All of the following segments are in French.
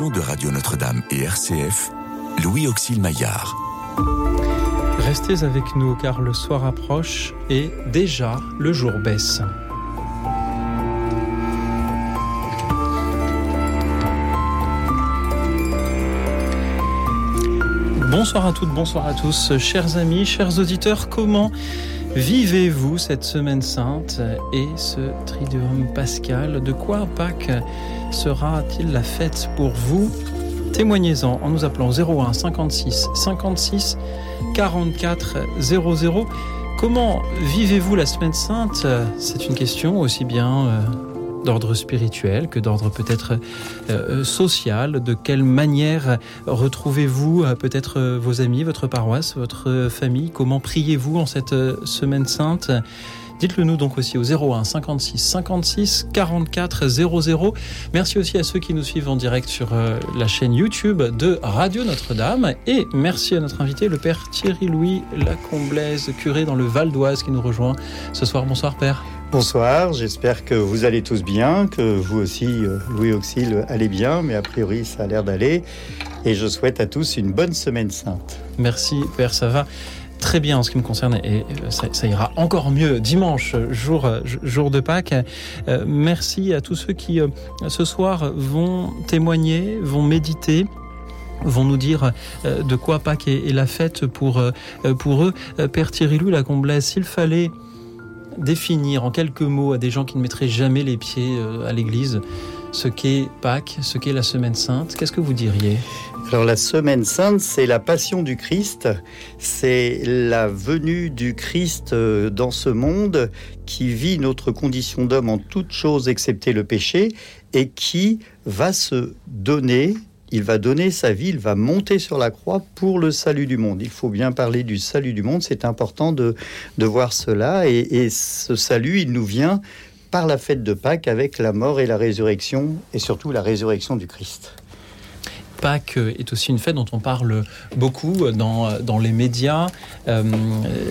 de Radio Notre-Dame et RCF, Louis Auxil Maillard. Restez avec nous car le soir approche et déjà le jour baisse. Bonsoir à toutes, bonsoir à tous, chers amis, chers auditeurs, comment vivez-vous cette semaine sainte et ce triduum pascal? De quoi Pâques sera-t-il la fête pour vous? Témoignez-en en nous appelant 01 56 56 44 00. Comment vivez-vous la semaine sainte? C'est une question aussi bien euh, d'ordre spirituel que d'ordre peut-être euh, social. De quelle manière retrouvez-vous euh, peut-être vos amis, votre paroisse, votre famille? Comment priez-vous en cette semaine sainte? Dites-le nous donc aussi au 01 56 56 44 00. Merci aussi à ceux qui nous suivent en direct sur euh, la chaîne YouTube de Radio Notre-Dame. Et merci à notre invité, le Père Thierry-Louis Lacomblaise, curé dans le Val d'Oise, qui nous rejoint ce soir. Bonsoir Père. Bonsoir, j'espère que vous allez tous bien, que vous aussi, euh, Louis Auxil, allez bien, mais a priori ça a l'air d'aller. Et je souhaite à tous une bonne semaine sainte. Merci Père, ça va très bien en ce qui me concerne et ça, ira encore mieux dimanche, jour, jour de Pâques. Euh, merci à tous ceux qui euh, ce soir vont témoigner, vont méditer vont nous dire euh, de quoi Pâques est, la fête pour, pour eux. Père Thierry Lou, la Comblaise, s'il fallait définir en quelques mots à des gens qui ne mettraient jamais les pieds à l'église ce qu'est Pâques, ce qu'est la Semaine Sainte, qu'est-ce que vous diriez alors la semaine sainte, c'est la passion du Christ, c'est la venue du Christ euh, dans ce monde qui vit notre condition d'homme en toutes choses excepté le péché et qui va se donner, il va donner sa vie, il va monter sur la croix pour le salut du monde. Il faut bien parler du salut du monde, c'est important de, de voir cela et, et ce salut, il nous vient par la fête de Pâques avec la mort et la résurrection et surtout la résurrection du Christ. Pâques est aussi une fête dont on parle beaucoup dans, dans les médias. Euh,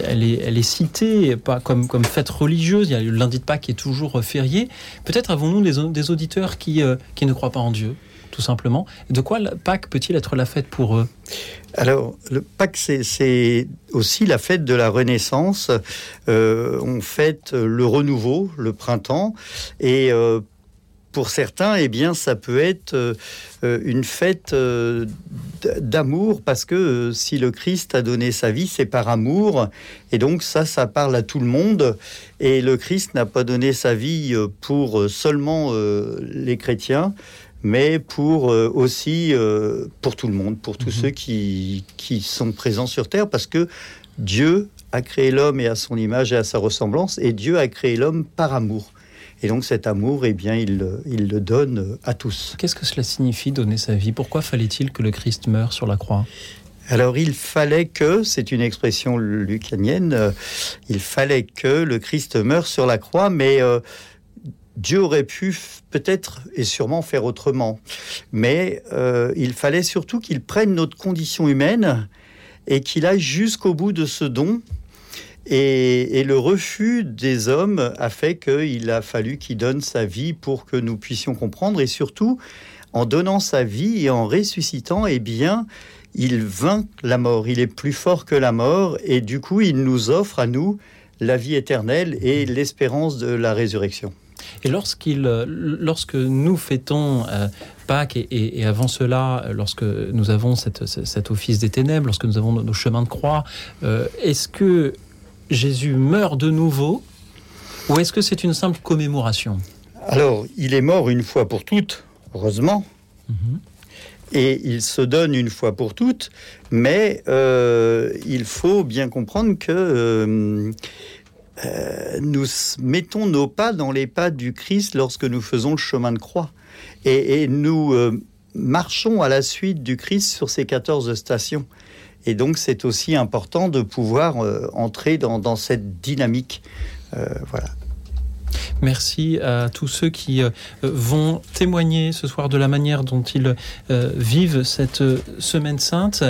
elle, est, elle est citée pas comme, comme fête religieuse. Il y a le lundi de Pâques qui est toujours férié. Peut-être avons-nous des, auditeurs qui, euh, qui ne croient pas en Dieu? Tout simplement. De quoi Pâques peut-il être la fête pour eux? Alors, le Pâques, c'est aussi la fête de la Renaissance. Euh, on fête le renouveau, le printemps, et euh, pour certains, eh bien, ça peut être euh, une fête d'amour parce que si le Christ a donné sa vie, c'est par amour. Et donc ça, ça parle à tout le monde. Et le Christ n'a pas donné sa vie pour seulement les chrétiens, mais pour aussi pour tout le monde, pour tous mhm. ceux qui, qui sont présents sur Terre, parce que Dieu a créé l'homme et à son image et à sa ressemblance, et Dieu a créé l'homme par amour. Et donc cet amour, eh bien, il, il le donne à tous. Qu'est-ce que cela signifie donner sa vie? Pourquoi fallait-il que le Christ meure sur la croix? Alors il fallait que, c'est une expression lucanienne, euh, il fallait que le Christ meure sur la croix, mais euh, Dieu aurait pu peut-être et sûrement faire autrement. Mais euh, il fallait surtout qu'il prenne notre condition humaine et qu'il aille jusqu'au bout de ce don et, le refus des hommes a fait qu'il a fallu qu'il donne sa vie pour que nous puissions comprendre. Et surtout, en donnant sa vie et en ressuscitant, eh bien, il vainc la mort. Il est plus fort que la mort. Et du coup, il nous offre à nous la vie éternelle et l'espérance de la résurrection. Et lorsqu'il, lorsque nous fêtons euh, Pâques et, avant cela, lorsque nous avons cet office des ténèbres, lorsque nous avons nos chemins de croix, euh, est-ce que Jésus meurt de nouveau ou est-ce que c'est une simple commémoration? Alors, il est mort une fois pour toutes, heureusement. Mhm. Et il se donne une fois pour toutes, mais euh, il faut bien comprendre que euh, euh, nous mettons nos pas dans les pas du Christ lorsque nous faisons le chemin de croix. Et, nous marchons à la suite du Christ sur ces 14 stations. Et donc, c'est aussi important de pouvoir euh, entrer dans, cette dynamique. Euh, voilà. Merci à tous ceux qui euh, vont témoigner ce soir de la manière dont ils vivent cette semaine sainte.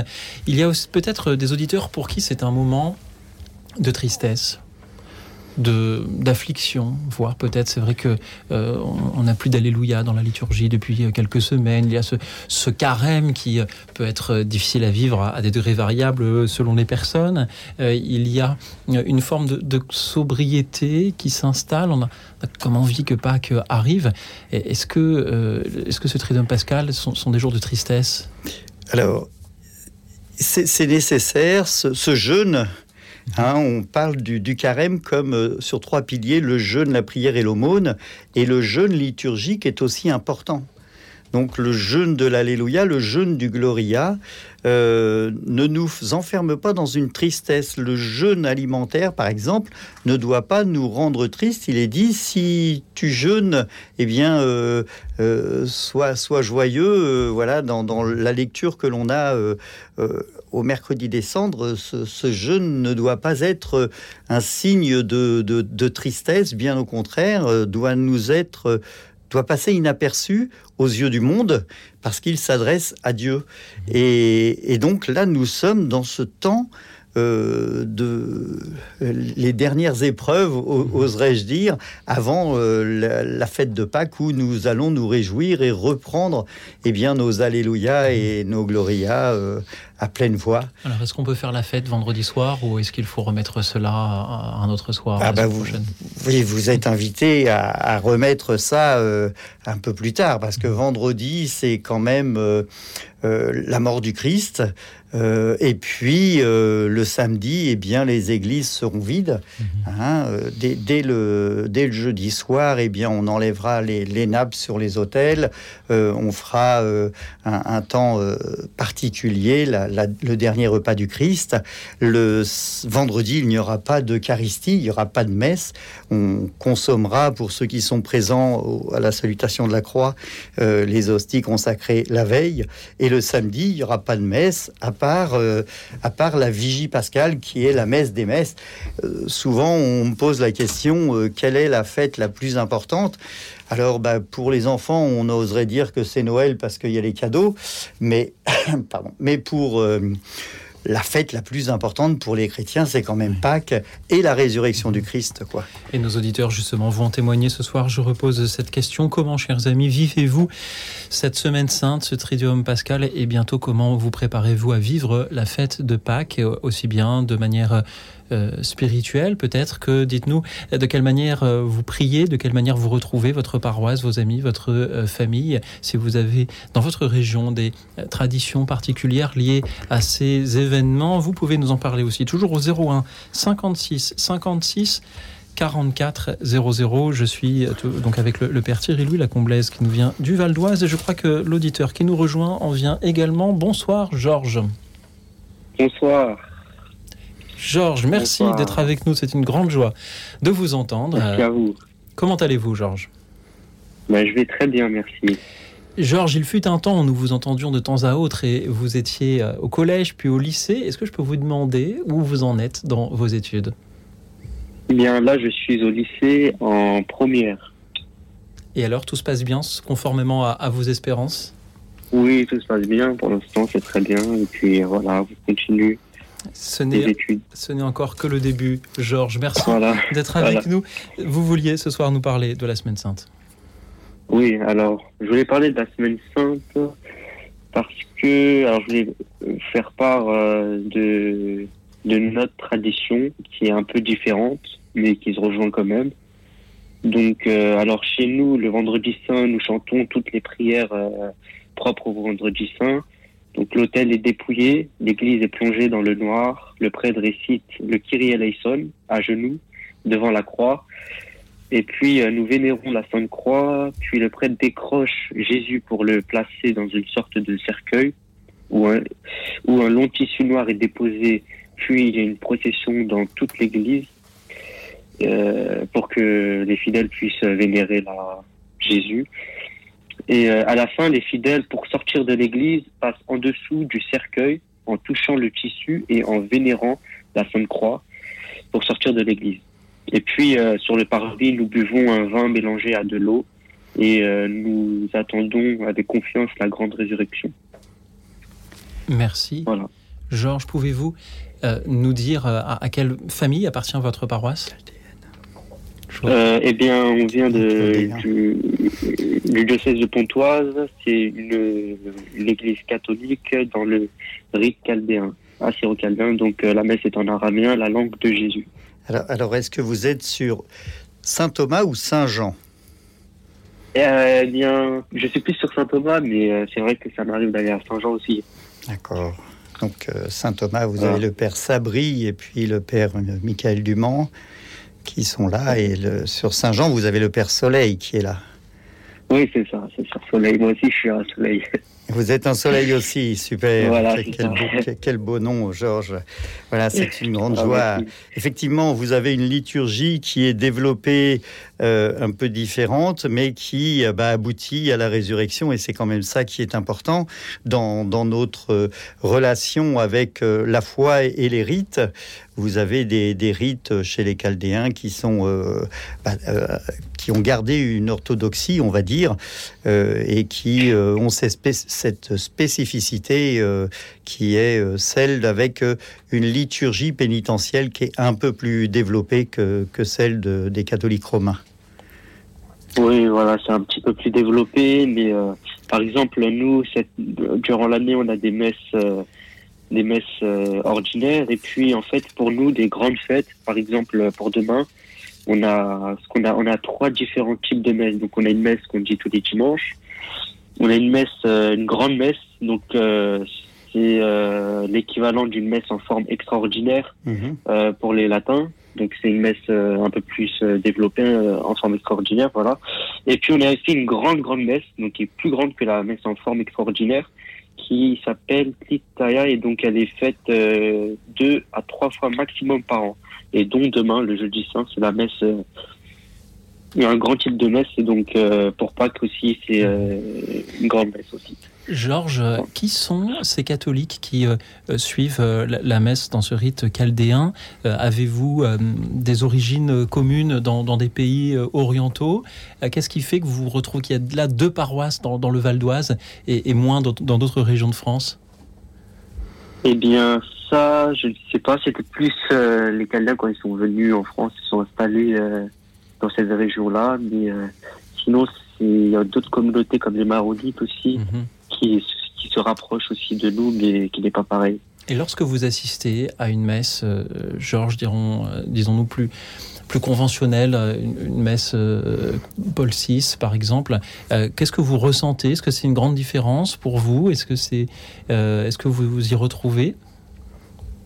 Il y a peut-être des auditeurs pour qui c'est un moment de tristesse, d'affliction, voire peut-être, c'est vrai que euh, on n'a plus d'Alléluia dans la liturgie depuis quelques semaines. Il y a ce, ce carême qui peut être difficile à vivre à, des degrés variables selon les personnes. il y a une forme de, sobriété qui s'installe. On, a comme envie que Pâques arrive. Est-ce que, est-ce que ce Triduum pascal sont des jours de tristesse? Alors, c'est nécessaire, ce, jeûne. Hein, on parle du, carême comme euh, sur trois piliers, le jeûne, la prière et l'aumône. Et le jeûne liturgique est aussi important. Donc le jeûne de l'Alléluia, le jeûne du Gloria, euh, ne nous enferme pas dans une tristesse. Le jeûne alimentaire, par exemple, ne doit pas nous rendre tristes. Il est dit, si tu jeûnes, eh bien, euh, euh, sois, joyeux. voilà, dans, la lecture que l'on a au mercredi décembre, ce, ce, jeûne ne doit pas être un signe de tristesse, bien au contraire, doit nous être doit passer inaperçu aux yeux du monde parce qu'il s'adresse à Dieu. Et, et, donc là, nous sommes dans ce temps euh, de les dernières épreuves, mhm. oserais-je dire, avant euh, la, fête de Pâques où nous allons nous réjouir et reprendre eh bien, nos Alléluia et nos Gloria euh, à pleine voix. Alors, est-ce qu'on peut faire la fête vendredi soir ou est-ce qu'il faut remettre cela à un autre soir ah bah vous, oui, vous êtes invité à, à remettre ça un peu plus tard parce que vendredi, c'est quand même la mort du Christ. Euh, et puis euh, le samedi, eh bien, les églises seront vides. Mhm. Hein, euh, dès, le, dès le jeudi soir, eh bien, on enlèvera les, les nappes sur les hôtels. on fera un, temps particulier, le dernier repas du Christ. Le vendredi, il n'y aura pas d'Eucharistie, il n'y aura pas de messe. On consommera, pour ceux qui sont présents à la salutation de la croix, les hosties consacrées la veille. Et le samedi, il n'y aura pas de messe. À part, euh, à part la vigie pascale qui est la messe des messes. Euh, souvent, on me pose la question euh, quelle est la fête la plus importante? Alors, bah, pour les enfants, on oserait dire que c'est Noël parce qu'il y a les cadeaux, mais, pardon, mais pour la fête la plus importante pour les chrétiens, c'est quand même Pâques et la résurrection du Christ, quoi. Et nos auditeurs, justement, vont témoigner ce soir. Je repose cette question. Comment, chers amis, vivez-vous cette semaine sainte, ce Triduum pascal, et bientôt comment vous préparez-vous à vivre la fête de Pâques, aussi bien de manière euh, spirituelle peut-être que dites-nous de quelle manière euh, vous priez, de quelle manière vous retrouvez votre paroisse, vos amis, votre euh, famille, si vous avez dans votre région des traditions particulières liées à ces événements, vous pouvez nous en parler aussi toujours au 01 56 56 44 00. Je suis donc avec le, père Thierry Louis Comblaise qui nous vient du Val d'Oise et je crois que l'auditeur qui nous rejoint en vient également. Bonsoir Georges. Bonsoir. Georges, merci d'être avec nous. C'est une grande joie de vous entendre. Merci à vous. Comment allez-vous, Georges? Ben, Je vais très bien, merci. Georges, il fut un temps où nous vous entendions de temps à autre et vous étiez euh, au collège puis au lycée. Est-ce que je peux vous demander où vous en êtes dans vos études? Eh bien, là, je suis au lycée en première. Et alors, tout se passe bien conformément à, vos espérances? Oui, tout se passe bien. Pour l'instant, c'est très bien. Et puis, voilà, vous continuez ce n'est encore que le début. Georges, merci d'être avec nous. Vous vouliez ce soir nous parler de la Semaine Sainte. Oui, alors, je voulais parler de la Semaine Sainte parce que, alors, je voulais faire part euh, de, de notre tradition qui est un peu différente, mais qui se rejoint quand même. Donc, euh, alors, chez nous, le vendredi saint, nous chantons toutes les prières euh, propres au vendredi saint. Donc l'hôtel est dépouillé, l'église est plongée dans le noir, le prêtre récite le Kyrie eleison à genoux devant la croix. Et puis euh, nous vénérons la Sainte Croix, puis le prêtre décroche Jésus pour le placer dans une sorte de cercueil où un, long tissu noir est déposé, puis il y a une procession dans toute l'église euh, pour que les fidèles puissent vénérer la Jésus. Et euh, à la fin, les fidèles, pour sortir de l'église, passent en dessous du cercueil en touchant le tissu et en vénérant la Sainte Croix pour sortir de l'église. Et puis, euh, sur le parvis, nous buvons un vin mélangé à de l'eau et euh, nous attendons avec confiance la grande résurrection. Merci. Voilà. Georges, pouvez-vous nous dire à, à, quelle famille appartient votre paroisse? Euh, Eh bien, on vient de, du, du diocèse de Pontoise. C'est une, une, église catholique dans le rite chaldéen, assyro-chaldéen. Donc euh, la messe est en araméen, la langue de Jésus. Alors, alors est-ce que vous êtes sur Saint Thomas ou Saint Jean? Eh bien, je suis plus sur Saint Thomas, mais euh, c'est vrai que ça m'arrive d'aller à Saint Jean aussi. D'accord. Donc euh, Saint Thomas, vous avez le père Sabri et puis le père euh, Michael Dumont qui sont là. Et le, sur Saint Jean, vous avez le père Soleil qui est là. Oui, c'est ça, c'est sur Soleil. Moi aussi, je suis un Soleil. Vous êtes un soleil aussi, super. Voilà, quel, beau, quel beau nom, Georges. Voilà, c'est une grande Ah, joie. merci. Effectivement, vous avez une liturgie qui est développée euh, un peu différente, mais qui euh, bah, aboutit à la résurrection, et c'est quand même ça qui est important dans, dans notre euh, relation avec la foi et, et les rites. Vous avez des, des rites chez les Chaldéens qui sont euh, bah, euh, qui ont gardé une orthodoxie, on va dire, euh, et qui ont cette spécificité qui est euh, celle d'avec euh, une liturgie pénitentielle qui est un peu plus développée que, que celle de- des catholiques romains. Oui, voilà, c'est un petit peu plus développé, mais euh, par exemple, nous, durant l'année, on a des messes, des messes ordinaires, et puis en fait, pour nous, des grandes fêtes, par exemple, pour demain, on a ce qu'on a, on a trois différents types de messes. Donc, on a une messe qu'on dit tous les dimanches, on a une messe, une grande messe, donc c'est euh, l'équivalent d'une messe en forme extraordinaire Mhm. euh, pour les latins. Donc c'est une messe euh, un peu plus développée en forme extraordinaire, voilà. Et puis on a aussi une grande grande messe, donc qui est plus grande que la messe en forme extraordinaire, qui s'appelle Tlitaya et donc elle est faite euh, deux à trois fois maximum par an. Et dont demain, le jeudi saint, c'est la messe. euh, il y a un grand type de messe et donc euh, pour Pâques aussi c'est une grande messe aussi. Georges, euh, qui sont ces catholiques qui euh, euh, suivent euh, la, la messe dans ce rite chaldéen? Euh, Avez-vous des origines communes dans, dans des pays orientaux? Qu'est-ce qui fait que vous retrouvez qu'il y a là deux paroisses dans, dans le Val d'Oise et, et moins dans d'autres régions de France? Eh bien, ça, je ne sais pas. C'était plus les Chaldéens quand ils sont venus en France, ils sont installés dans cette région-là. Mais sinon, il y a d'autres communautés comme les Maronites aussi Mhm. Qui, qui se rapprochent aussi de nous, mais qui n'est pas pareil. Et lorsque vous assistez à une messe, euh, Georges, dirons, euh, disons-nous plus plus conventionnelle, euh, une, une messe euh, Paul VI par exemple, qu'est-ce que vous ressentez? Est-ce que c'est une grande différence pour vous? Est-ce que c'est, est-ce que vous vous y retrouvez?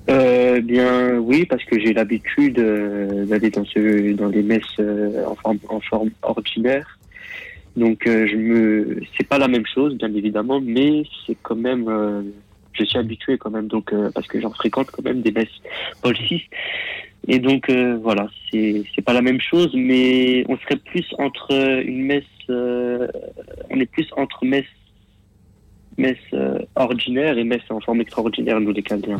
Bien, oui, parce que j'ai l'habitude d'aller dans ce dans les messes en forme en forme ordinaire. Donc, euh, je me, c'est pas la même chose, bien évidemment, mais c'est quand même, euh, je suis habitué quand même, donc euh, parce que j'en fréquente quand même des messes Paul VI. Et donc voilà, c'est c'est pas la même chose, mais on serait plus entre une messe, on est plus entre messe messe euh, ordinaire et messe en forme extraordinaire, nous les Chaldéens,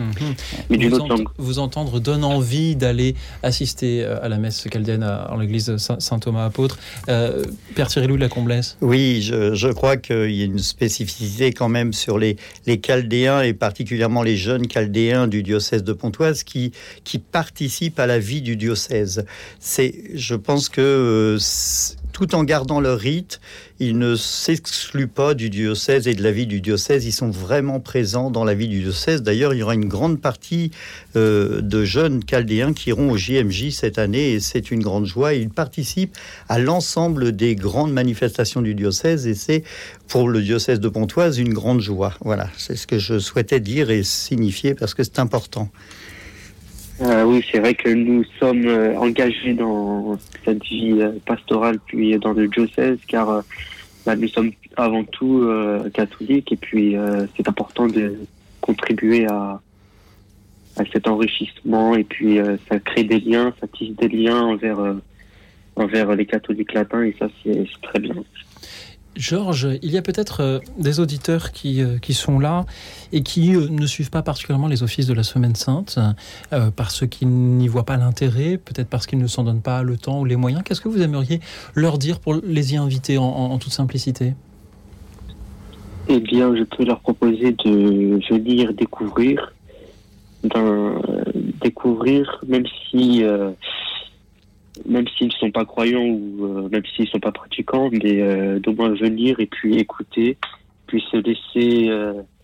mais d'une vous, autre langue. vous entendre donne envie d'aller assister euh, à la messe chaldéenne à- en l'église Saint- Saint-Thomas apôtre. Euh, Père Thierry Louis de la Comblesse Oui, je, je crois qu'il y a une spécificité quand même sur les, les Chaldéens et particulièrement les jeunes Chaldéens du diocèse de Pontoise qui, qui participent à la vie du diocèse. C'est, je pense que euh, tout en gardant leur rite, ils ne s'excluent pas du diocèse et de la vie du diocèse. Ils sont vraiment présents dans la vie du diocèse. D'ailleurs, il y aura une grande partie euh, de jeunes Chaldéens qui iront au JMJ cette année et c'est une grande joie. Ils participent à l'ensemble des grandes manifestations du diocèse et c'est pour le diocèse de Pontoise une grande joie. Voilà, c'est ce que je souhaitais dire et signifier parce que c'est important. Euh, oui, c'est vrai que nous sommes euh, engagés dans cette vie euh, pastorale puis dans le diocèse car bah, nous sommes avant tout catholiques et puis c'est important de contribuer à, à cet enrichissement et puis ça crée des liens, ça tisse des liens envers, envers les catholiques latins et ça c'est très bien. Georges, il y a peut-être euh, des auditeurs qui, euh, qui sont là et qui euh, ne suivent pas particulièrement les offices de la Semaine Sainte parce qu'ils n'y voient pas l'intérêt, peut-être parce qu'ils ne s'en donnent pas le temps ou les moyens. Qu'est-ce que vous aimeriez leur dire pour les y inviter en, toute simplicité? Eh bien, je peux leur proposer de venir découvrir, découvrir, même si même s'ils ne sont pas croyants ou même s'ils ne sont pas pratiquants, mais d'au moins venir et puis écouter, puis se laisser,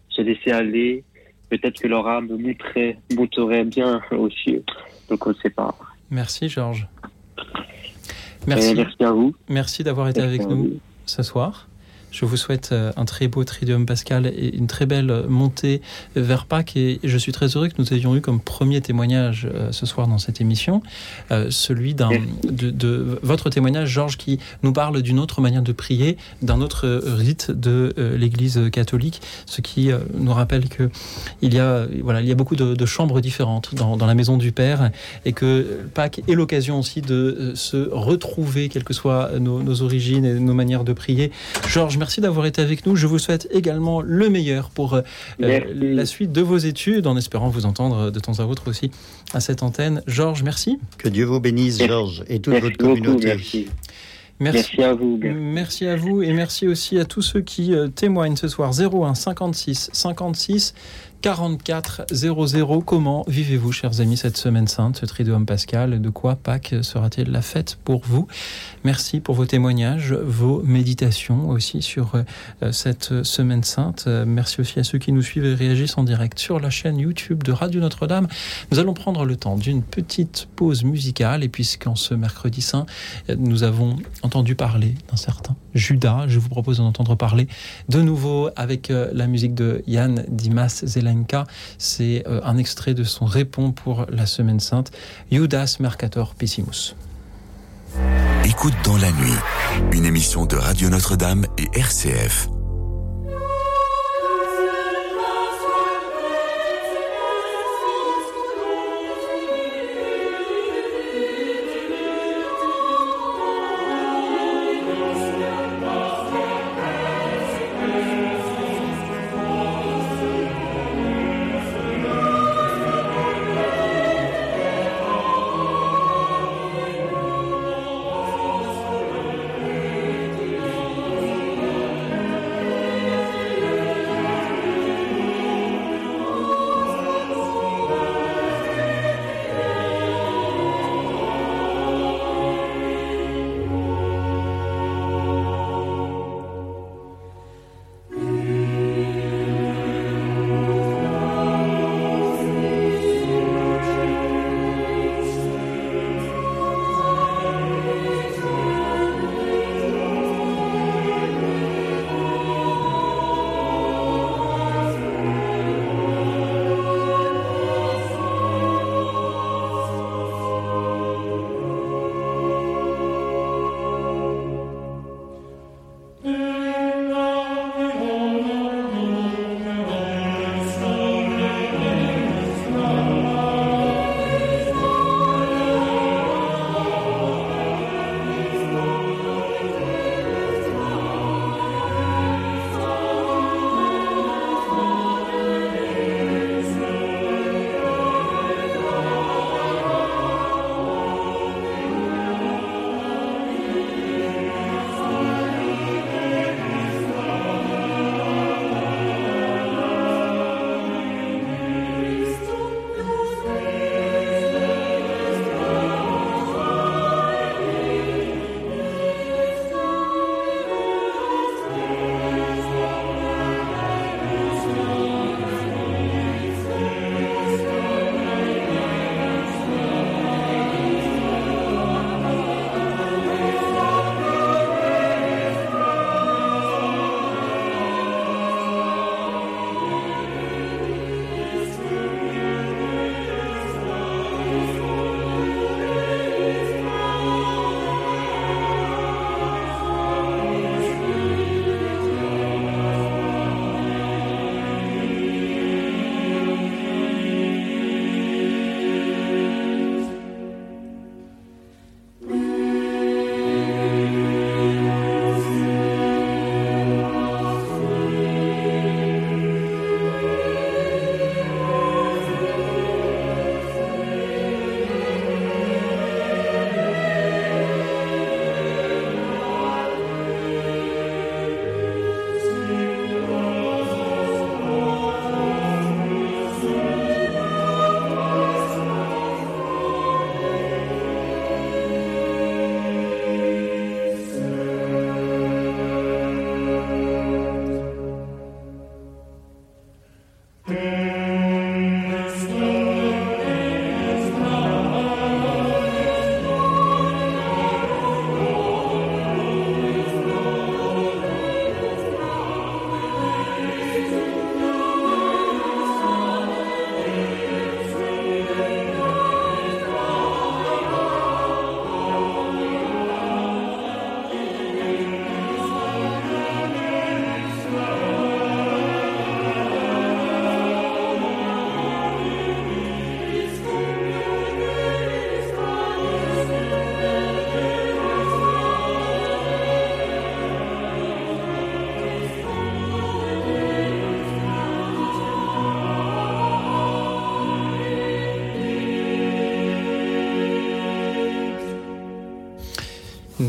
se laisser aller. Peut-être que leur âme monterait, monterait bien aussi. Donc on ne sait pas. Merci Georges. Merci. merci à vous. Merci d'avoir été avec nous ce soir. Je vous souhaite euh, un très beau Tridium Pascal et une très belle montée vers Pâques. Et je suis très heureux que nous ayons eu comme premier témoignage euh, ce soir dans cette émission, euh, celui d'un, de, votre témoignage, Georges, qui nous parle d'une autre manière de prier, d'un autre rite de l'Église catholique, ce qui nous rappelle que il y a, voilà, il y a beaucoup de, chambres différentes dans, la maison du Père et que Pâques est l'occasion aussi de se retrouver, quelles que soient nos, nos origines et nos manières de prier. Georges, merci d'avoir été avec nous. Je vous souhaite également le meilleur pour euh, la suite de vos études, en espérant vous entendre de temps à autre aussi à cette antenne. Georges, merci. Que Dieu vous bénisse, Georges, et toute votre communauté. merci. Merci. à vous. Merci à vous et merci aussi à tous ceux qui euh, témoignent ce soir. 01 56 56 44 00. Comment vivez-vous, chers amis, cette semaine sainte, ce Triduum Pascal? De quoi Pâques sera-t-il la fête pour vous? Merci pour vos témoignages, vos méditations aussi sur euh, cette semaine sainte. Merci aussi à ceux qui nous suivent et réagissent en direct sur la chaîne YouTube de Radio Notre-Dame. Nous allons prendre le temps d'une petite pause musicale et puisqu'en ce mercredi saint, nous avons entendu parler d'un certain Judas, je vous propose d'en entendre parler de nouveau avec euh, la musique de Yann Dimas C'est euh, un extrait de son répond pour la Semaine Sainte, Judas Mercator Pessimus. Écoute dans la nuit, une émission de Radio Notre-Dame et RCF.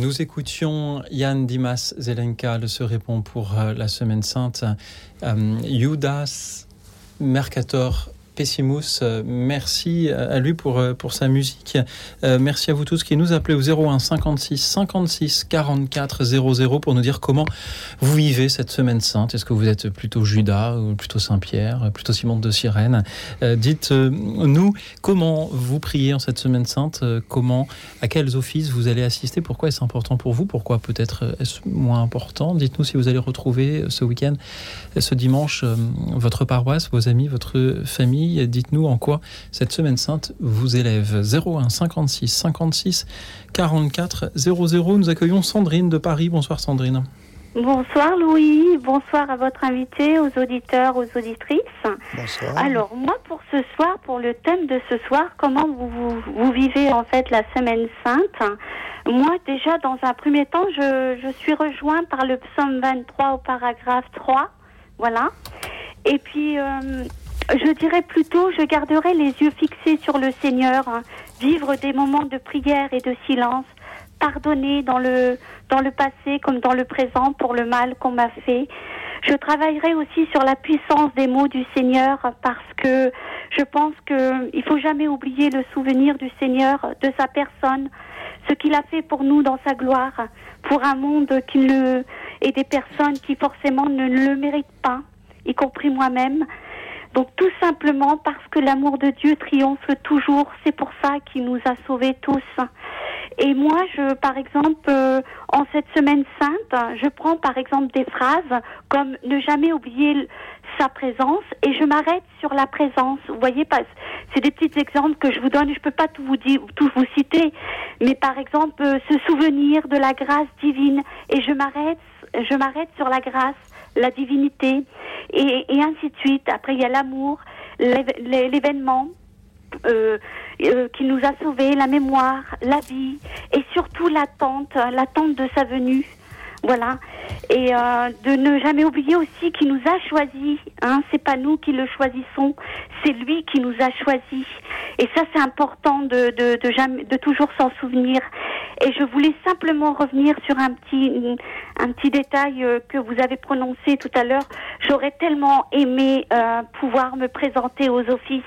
Nous écoutions Yann Dimas Zelenka, le se répond pour euh, la Semaine Sainte. Euh, Judas Mercator Pessimus. Euh, merci à lui pour, euh, pour sa musique. Euh, merci à vous tous qui nous appelez au 01 56 56 44 00 pour nous dire comment vous vivez cette semaine sainte. Est-ce que vous êtes plutôt Judas ou plutôt Saint-Pierre, plutôt Simon de Sirène Dites-nous comment vous priez en cette semaine sainte, comment, à quels offices vous allez assister, pourquoi est-ce important pour vous, pourquoi peut-être est-ce moins important? Dites-nous si vous allez retrouver ce week-end, ce dimanche, votre paroisse, vos amis, votre famille Dites-nous en quoi cette semaine sainte vous élève. 01 56 56 44 00. Nous accueillons Sandrine de Paris. Bonsoir Sandrine. Bonsoir Louis, bonsoir à votre invité, aux auditeurs, aux auditrices. Bonsoir. Alors moi pour ce soir, pour le thème de ce soir, comment vous, vous, vivez en fait la semaine sainte? Moi déjà dans un premier temps, je, je suis rejoint par le psaume 23 au paragraphe 3, voilà. Et puis euh, je dirais plutôt, je garderai les yeux fixés sur le Seigneur, hein. vivre des moments de prière et de silence, pardonner dans le, dans le passé comme dans le présent pour le mal qu'on m'a fait. Je travaillerai aussi sur la puissance des mots du Seigneur parce que je pense qu'il faut jamais oublier le souvenir du Seigneur, de sa personne, ce qu'il a fait pour nous dans sa gloire, pour un monde qui ne, et des personnes qui forcément ne le méritent pas, y compris moi-même. Donc tout simplement parce que l'amour de Dieu triomphe toujours, c'est pour ça qu'il nous a sauvés tous. Et moi, je, par exemple, euh, en cette semaine sainte, je prends par exemple des phrases comme ne jamais oublier sa présence et je m'arrête sur la présence. Vous voyez, c'est des petits exemples que je vous donne. Je peux pas tout vous dire, tout vous citer, mais par exemple, euh, se souvenir de la grâce divine et je m'arrête, je m'arrête sur la grâce la divinité, et, ainsi de suite. Après, il y a l'amour, l'événement euh, euh, qui nous a sauvés, la mémoire, la vie, et surtout l'attente, l'attente de sa venue. Voilà. Et euh, de ne jamais oublier aussi qu'il nous a choisis. Hein. C'est pas nous qui le choisissons, c'est lui qui nous a choisis. Et ça, c'est important de, de, de, jamais, de toujours s'en souvenir. Et je voulais simplement revenir sur un petit, un petit détail euh, que vous avez prononcé tout à l'heure. J'aurais tellement aimé euh, pouvoir me présenter aux offices,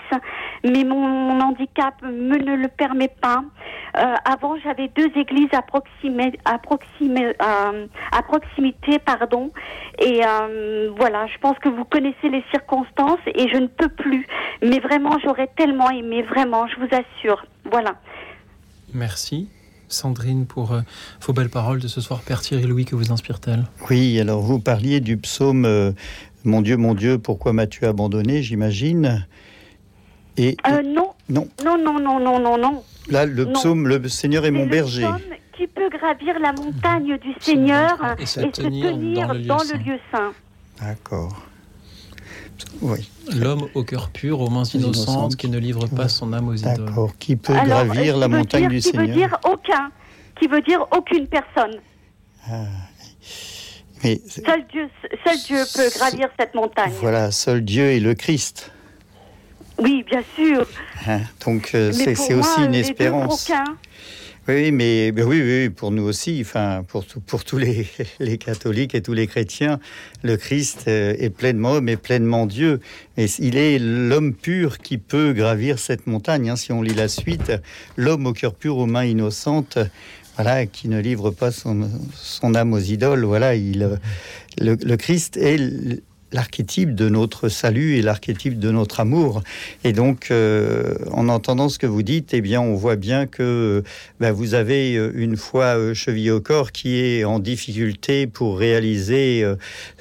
mais mon, mon handicap me ne le permet pas. Euh, avant, j'avais deux églises à, proximité, à, proximité, euh, à proximité, pardon. Et euh, voilà, je pense que vous connaissez les circonstances et je ne peux plus. Mais vraiment, j'aurais tellement aimé, vraiment, je vous assure. Voilà. Merci. Sandrine, pour euh, vos belles paroles de ce soir. Père Thierry Louis, que vous inspire-t-elle? Oui, alors vous parliez du psaume euh, Mon Dieu, mon Dieu, pourquoi m'as-tu abandonné, j'imagine Et euh, non. Non. Non, non, non, non, non, non. Là, le psaume, le Seigneur est, mon berger. Psaume qui peut gravir la montagne du Seigneur et, se tenir, dans, le lieu, saint. D'accord. Oui. L'homme au cœur pur, aux mains innocentes, qui ne livre pas son âme aux idoles. D'accord. Qui peut gravir la montagne du Seigneur Qui veut dire aucun. Qui veut dire aucune personne. Ah. Mais seul Dieu, seul Dieu peut gravir cette montagne. Voilà, seul Dieu est le Christ. Oui, bien sûr. Hein, donc euh, c'est aussi une espérance. Oui, mais, oui, oui, pour nous aussi, enfin, pour, pour tous les, les, catholiques et tous les chrétiens, le Christ euh, est pleinement homme et pleinement Dieu. Et il est l'homme pur qui peut gravir cette montagne. Hein. Si on lit la suite, l'homme au cœur pur, aux mains innocentes, voilà, qui ne livre pas son, son âme aux idoles. Voilà, il, le, le Christ est l'archétype de notre salut et l'archétype de notre amour. Et donc, euh, en entendant ce que vous dites, eh bien, on voit bien que ben, vous avez euh, une foi euh, cheville au corps qui est en difficulté pour réaliser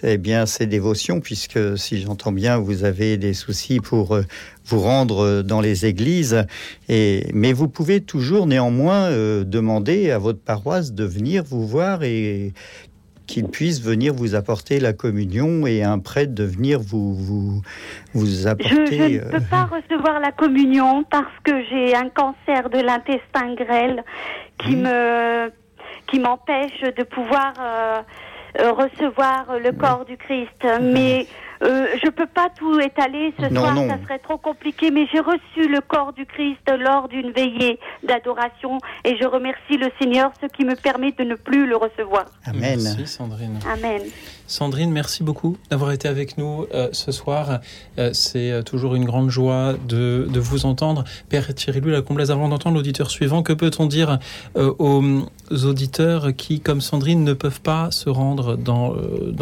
eh bien ces dévotions, puisque si j'entends bien, vous avez des soucis pour vous rendre dans les églises. Et, mais vous pouvez toujours néanmoins demander à votre paroisse de venir vous voir et qu'il puisse venir vous apporter la communion et un prêtre de venir vous, vous, vous apporter. Je, je ne peux pas recevoir la communion parce que j'ai un cancer de l'intestin grêle qui me qui m'empêche de pouvoir euh, euh, recevoir le corps du Christ. Mais euh, je peux pas tout étaler ce soir, ça serait trop compliqué, mais j'ai reçu le corps du Christ lors d'une veillée d'adoration et je remercie le Seigneur, ce qui me permet de ne plus le recevoir. Amen. Merci Sandrine. Amen. Sandrine, merci beaucoup d'avoir été avec nous euh, ce soir. Euh, c'est euh, toujours une grande joie de, vous entendre. Père Thierry Louis, la Comblaise, avant d'entendre l'auditeur suivant, que peut-on dire aux auditeurs qui, comme Sandrine, ne peuvent pas se rendre dans,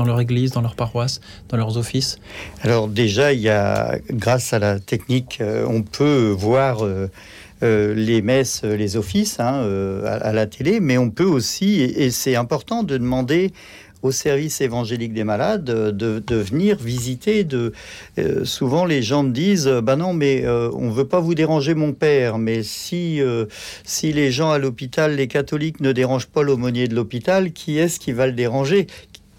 leur église, dans leur paroisse, dans leurs offices? Alors déjà, il y a, grâce à la technique, on peut voir... les messes, les offices hein, à, la télé, mais on peut aussi, et c'est important de demander au service évangélique des malades de, venir visiter. De, euh, souvent, les gens me disent Bah non, mais euh, on veut pas vous déranger, mon père. Mais si, euh, si les gens à l'hôpital, les catholiques, ne dérangent pas l'aumônier de l'hôpital, qui est-ce qui va le déranger?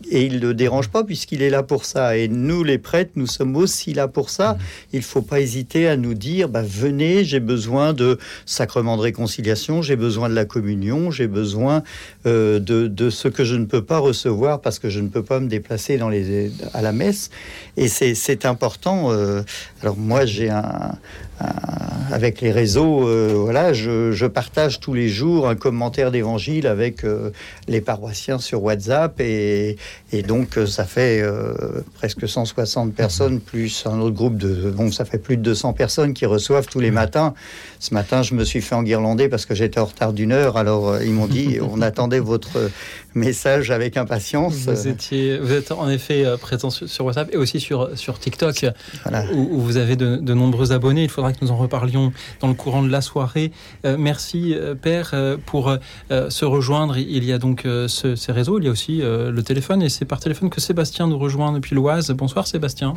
Et il ne le dérange pas puisqu'il est là pour ça. Et nous, les prêtres, nous sommes aussi là pour ça. Mmh. Il ne faut pas hésiter à nous dire, bah, venez, j'ai besoin de sacrement de réconciliation, j'ai besoin de la communion, j'ai besoin euh, de, de, ce que je ne peux pas recevoir parce que je ne peux pas me déplacer dans les, à la messe. Et c'est important. Euh, alors moi, j'ai un, avec les réseaux, euh, voilà, je, partage tous les jours un commentaire d'évangile avec les paroissiens sur WhatsApp et, donc euh, ça fait presque 160 personnes plus un autre groupe de, bon, ça fait plus de 200 personnes qui reçoivent tous les matins. Ce matin, je me suis fait enguirlander parce que j'étais en retard d'une heure. Alors ils m'ont dit, on attendait votre message avec impatience. Vous étiez, vous êtes en effet présent sur WhatsApp et aussi sur sur TikTok, où, vous avez de, de nombreux abonnés. Il faudra que nous en reparlions dans le courant de la soirée. Euh, merci, euh, Père, euh, pour se rejoindre. Il y a donc ces réseaux, il y a aussi le téléphone, et c'est par téléphone que Sébastien nous rejoint depuis l'Oise. Bonsoir, Sébastien.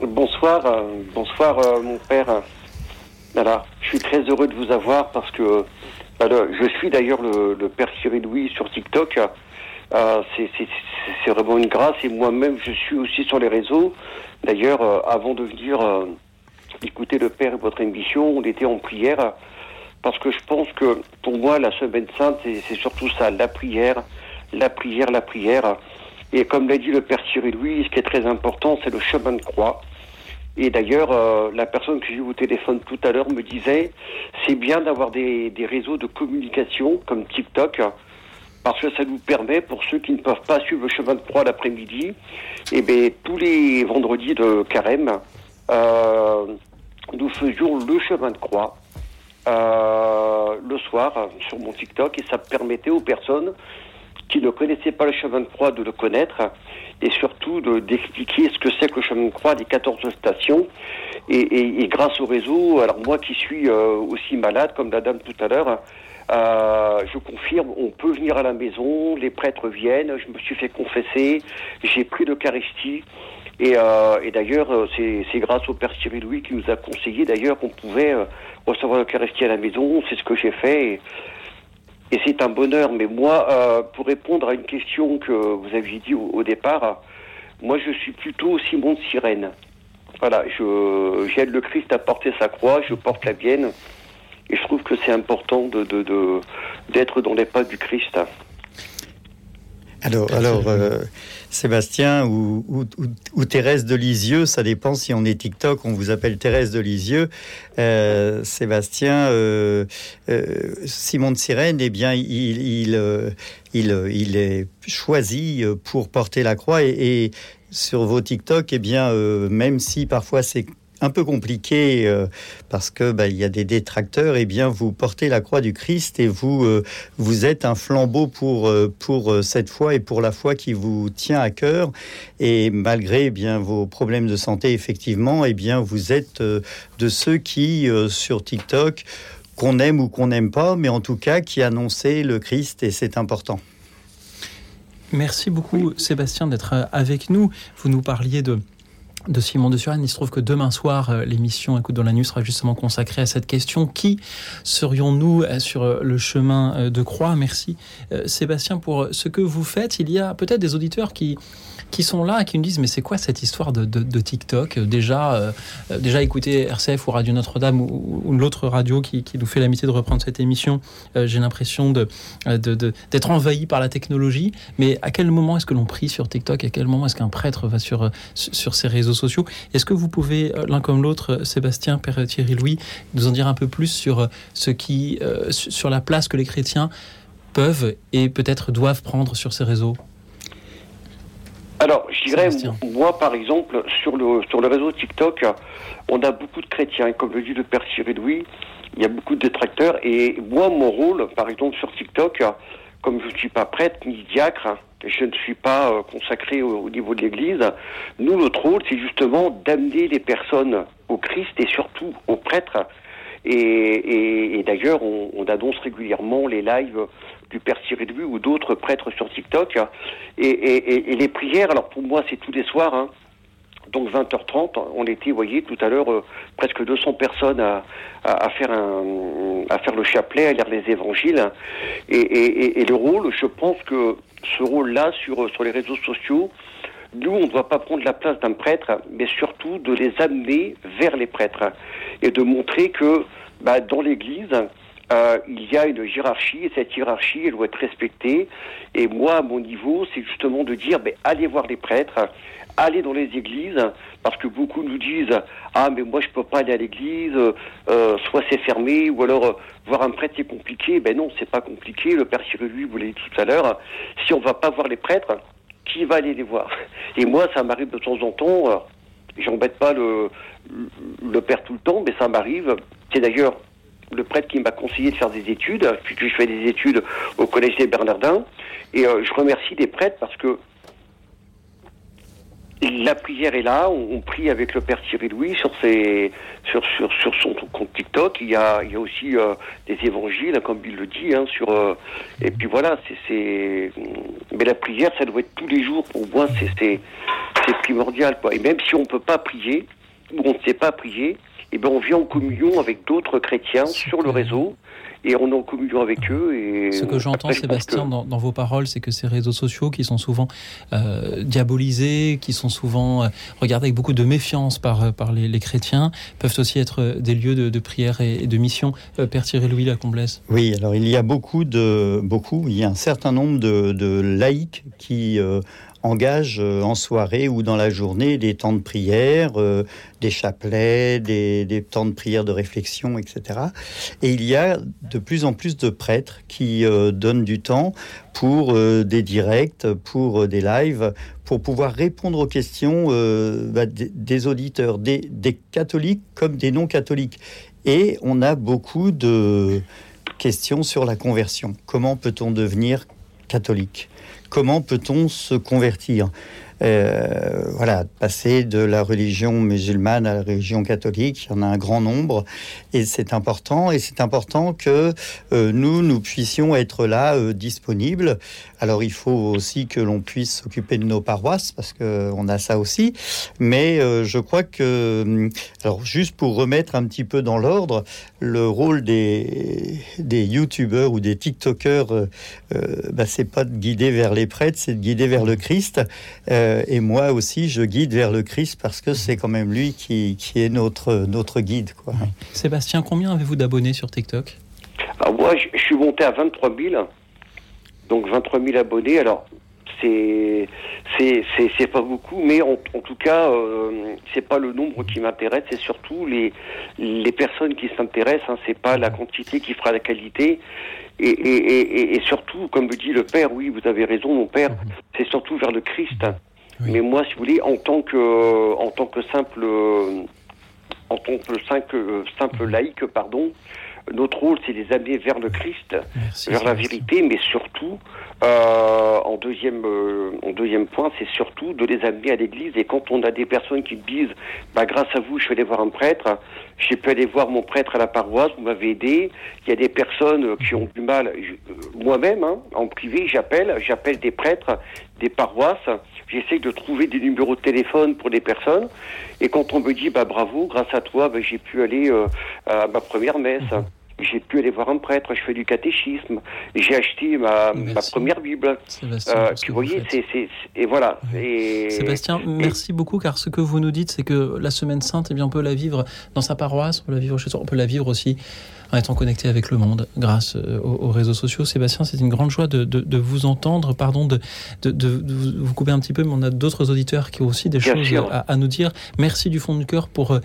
Bonsoir, bonsoir, mon Père. Voilà, je suis très heureux de vous avoir parce que je suis d'ailleurs le, Père Cyril Louis sur TikTok. c'est vraiment une grâce et moi-même je suis aussi sur les réseaux. D'ailleurs, avant de venir écouter le Père et votre émission, on était en prière, parce que je pense que pour moi, la semaine sainte, c'est surtout ça, la prière, la prière, la prière. Et comme l'a dit le Père Cyril Louis, ce qui est très important, c'est le chemin de croix. Et d'ailleurs, euh, la personne que j'ai eu au téléphone tout à l'heure me disait, c'est bien d'avoir des, des, réseaux de communication comme TikTok, parce que ça nous permet, pour ceux qui ne peuvent pas suivre le chemin de croix l'après-midi, et eh bien tous les vendredis de carême, euh, nous faisions le chemin de croix euh, le soir sur mon TikTok et ça permettait aux personnes qui ne connaissaient pas le chemin de croix de le connaître et surtout d'expliquer ce que c'est que le chemin de croix des 14 stations. Et, grâce au réseau, alors moi qui suis euh, aussi malade comme la dame tout à l'heure, euh, je confirme, on peut venir à la maison, les prêtres viennent, je me suis fait confesser, j'ai pris l'Eucharistie. Et, euh, et d'ailleurs, c'est grâce au Père Cyril Louis qui nous a conseillé d'ailleurs qu'on pouvait recevoir l'Eucharistie à la maison. C'est ce que j'ai fait. Et c'est un bonheur. Mais moi, euh, pour répondre à une question que vous aviez dit au, départ, moi je suis plutôt Simon de Sirène. Voilà, j'aide le Christ à porter sa croix, je porte la mienne. Et je trouve que c'est important d'être dans les pas du Christ. Alors, alors euh, Sébastien ou, ou, Thérèse de Lisieux, ça dépend si on est TikTok, on vous appelle Thérèse de Lisieux. Euh, Sébastien, euh, Simon de Sirène, eh bien, il, il, il, il, est choisi pour porter la croix et, et sur vos TikTok, eh bien, même si parfois c'est un peu compliqué euh, parce que bah, il y a des détracteurs, et eh bien vous portez la croix du Christ et vous euh, vous êtes un flambeau pour euh, pour cette foi et pour la foi qui vous tient à cœur et malgré eh bien vos problèmes de santé effectivement, et eh bien vous êtes de ceux qui sur TikTok qu'on aime ou qu'on n'aime pas, mais en tout cas qui annonçaient le Christ et c'est important. Merci beaucoup Sébastien d'être avec nous. Vous nous parliez de de Simon de Suren. Il se trouve que demain soir, euh, l'émission Écoute dans la nuit sera justement consacrée à cette question. Qui serions-nous euh, sur euh, le chemin de croix? Merci Sébastien pour ce que vous faites. Il y a peut-être des auditeurs qui qui sont là qui nous disent mais c'est quoi cette histoire de, TikTok? Déjà euh, déjà écouter RCF ou Radio Notre-Dame ou, l'autre radio qui, nous fait l'amitié de reprendre cette émission euh, j'ai l'impression de, d'être envahi par la technologie. Mais à quel moment est-ce que l'on prie sur TikTok? À quel moment est-ce qu'un prêtre va sur sur ces réseaux sociaux? Est-ce que vous pouvez euh, l'un comme l'autre Sébastien Père Thierry Louis nous en dire un peu plus sur ce qui sur la place que les chrétiens peuvent et peut-être doivent prendre sur ces réseaux? Alors, je dirais, moi, par exemple, sur le, sur le réseau TikTok, on a beaucoup de chrétiens. Comme le dit le père Cyril Louis, il y a beaucoup de détracteurs. Et moi, mon rôle, par exemple, sur TikTok, comme je ne suis pas prêtre ni diacre, je ne suis pas euh, consacré au, niveau de l'Église, nous, notre rôle, c'est justement d'amener les personnes au Christ et surtout aux prêtres. Et, d'ailleurs, on, on, annonce régulièrement les lives du Père Cyril ou d'autres prêtres sur TikTok. Et, les prières, alors pour moi, c'est tous les soirs. Hein. Donc 20h30, on était, vous voyez, tout à l'heure, euh, presque 200 personnes à, faire le chapelet, à lire les évangiles. Et, le rôle, je pense que ce rôle-là sur, sur les réseaux sociaux, nous, on ne doit pas prendre la place d'un prêtre, mais surtout de les amener vers les prêtres et de montrer que bah, dans l'Église, euh, il y a une hiérarchie et cette hiérarchie, elle doit être respectée. Et moi, à mon niveau, c'est justement de dire, allez voir les prêtres, allez dans les églises, parce que beaucoup nous disent, ah mais moi je peux pas aller à l'église, euh, soit c'est fermé, ou alors euh, voir un prêtre c'est compliqué. Ben non, c'est pas compliqué. Le père Cyril lui vous l'avez dit tout à l'heure. Si on va pas voir les prêtres, qui va aller les voir? Et moi, ça m'arrive de temps en temps. J'embête pas le, le père tout le temps, mais ça m'arrive. C'est d'ailleurs le prêtre qui m'a conseillé de faire des études, puisque je fais des études au Collège des Bernardins. Et euh, je remercie des prêtres parce que la prière est là, on, prie avec le Père Thierry Louis sur, son compte TikTok. Il y a, aussi euh, des évangiles, comme il le dit. Hein, sur, euh, et puis voilà, c'est, mais la prière, ça doit être tous les jours. Pour moi, c'est, primordial. Et même si on ne peut pas prier, on ne sait pas prier, eh ben, on vient en communion avec d'autres chrétiens sur le réseau et on est en communion avec eux. Et Ce que j'entends, Sébastien, dans, vos paroles, c'est que ces réseaux sociaux qui sont souvent euh, diabolisés, qui sont souvent euh, regardés avec beaucoup de méfiance par, euh, par les, chrétiens, peuvent aussi être des lieux de, prière et, de mission. Père Thierry Louis Lacomblesse. Oui, alors il y a beaucoup de beaucoup, il y a un certain nombre de, de laïcs qui engage euh, en soirée ou dans la journée des temps de prière, euh, des chapelets, des, temps de prière de réflexion, etc. Et il y a de plus en plus de prêtres qui euh, donnent du temps pour des directs, pour des lives, pour pouvoir répondre aux questions bah, des, auditeurs, des, des catholiques comme des non-catholiques. Et on a beaucoup de questions sur la conversion. Comment peut-on devenir catholique? Comment peut-on se convertir? Voilà, passer de la religion musulmane à la religion catholique, il y en a un grand nombre, et c'est important, et c'est important que euh, nous, nous puissions être là, euh, disponibles. Alors il faut aussi que l'on puisse s'occuper de nos paroisses, parce qu'on a ça aussi, mais je crois que, alors juste pour remettre un petit peu dans l'ordre, le rôle des, des youtubeurs ou des tiktokers, bah, c'est pas de guider vers les prêtres, c'est de guider vers le Christ. Euh, et moi aussi, je guide vers le Christ parce que c'est quand même lui qui, qui est notre, notre guide. Quoi. Sébastien, combien avez-vous d'abonnés sur TikTok? Ah, Moi, je, suis monté à 23 000. Donc 23 000 abonnés. Alors, c'est c'est pas beaucoup, mais en, tout cas, euh, c'est pas le nombre qui m'intéresse, c'est surtout les les personnes qui s'intéressent. Hein, c'est pas la quantité qui fera la qualité. Et, et, et, surtout, comme vous dit le père, oui, vous avez raison, mon père, mhm. c'est surtout vers le Christ. Mais moi, si vous voulez, en tant que, en tant que simple, en tant que simple, simple laïque, pardon, notre rôle, c'est de les amener vers le Christ, vers la vérité, mais surtout, euh, en, deuxième, euh, en deuxième point, c'est surtout de les amener à l'église. Et quand on a des personnes qui disent, bah, grâce à vous, je vais aller voir un prêtre, j'ai pu aller voir mon prêtre à la paroisse, vous m'avez aidé. Il y a des personnes qui ont du mal. Moi-même, hein, en privé, j'appelle, j'appelle des prêtres, des paroisses. J'essaie de trouver des numéros de téléphone pour des personnes. Et quand on me dit, bah bravo, grâce à toi, bah, j'ai pu aller euh, à ma première messe. Mhm. J'ai pu aller voir un prêtre, je fais du catéchisme, j'ai acheté ma, ma, première Bible. Euh, tu voyez, c'est, et voilà. Et, Sébastien, merci beaucoup, car ce que vous nous dites, c'est que la Semaine Sainte, eh bien, on peut la vivre dans sa paroisse, on peut la vivre chez soi, on peut la vivre aussi en étant connecté avec le monde grâce euh, aux, réseaux sociaux. Sébastien, c'est une grande joie de, de, vous entendre. Pardon de, de, vous couper un petit peu, mais on a d'autres auditeurs qui ont aussi des choses à, à, nous dire. Merci du fond du cœur pour euh,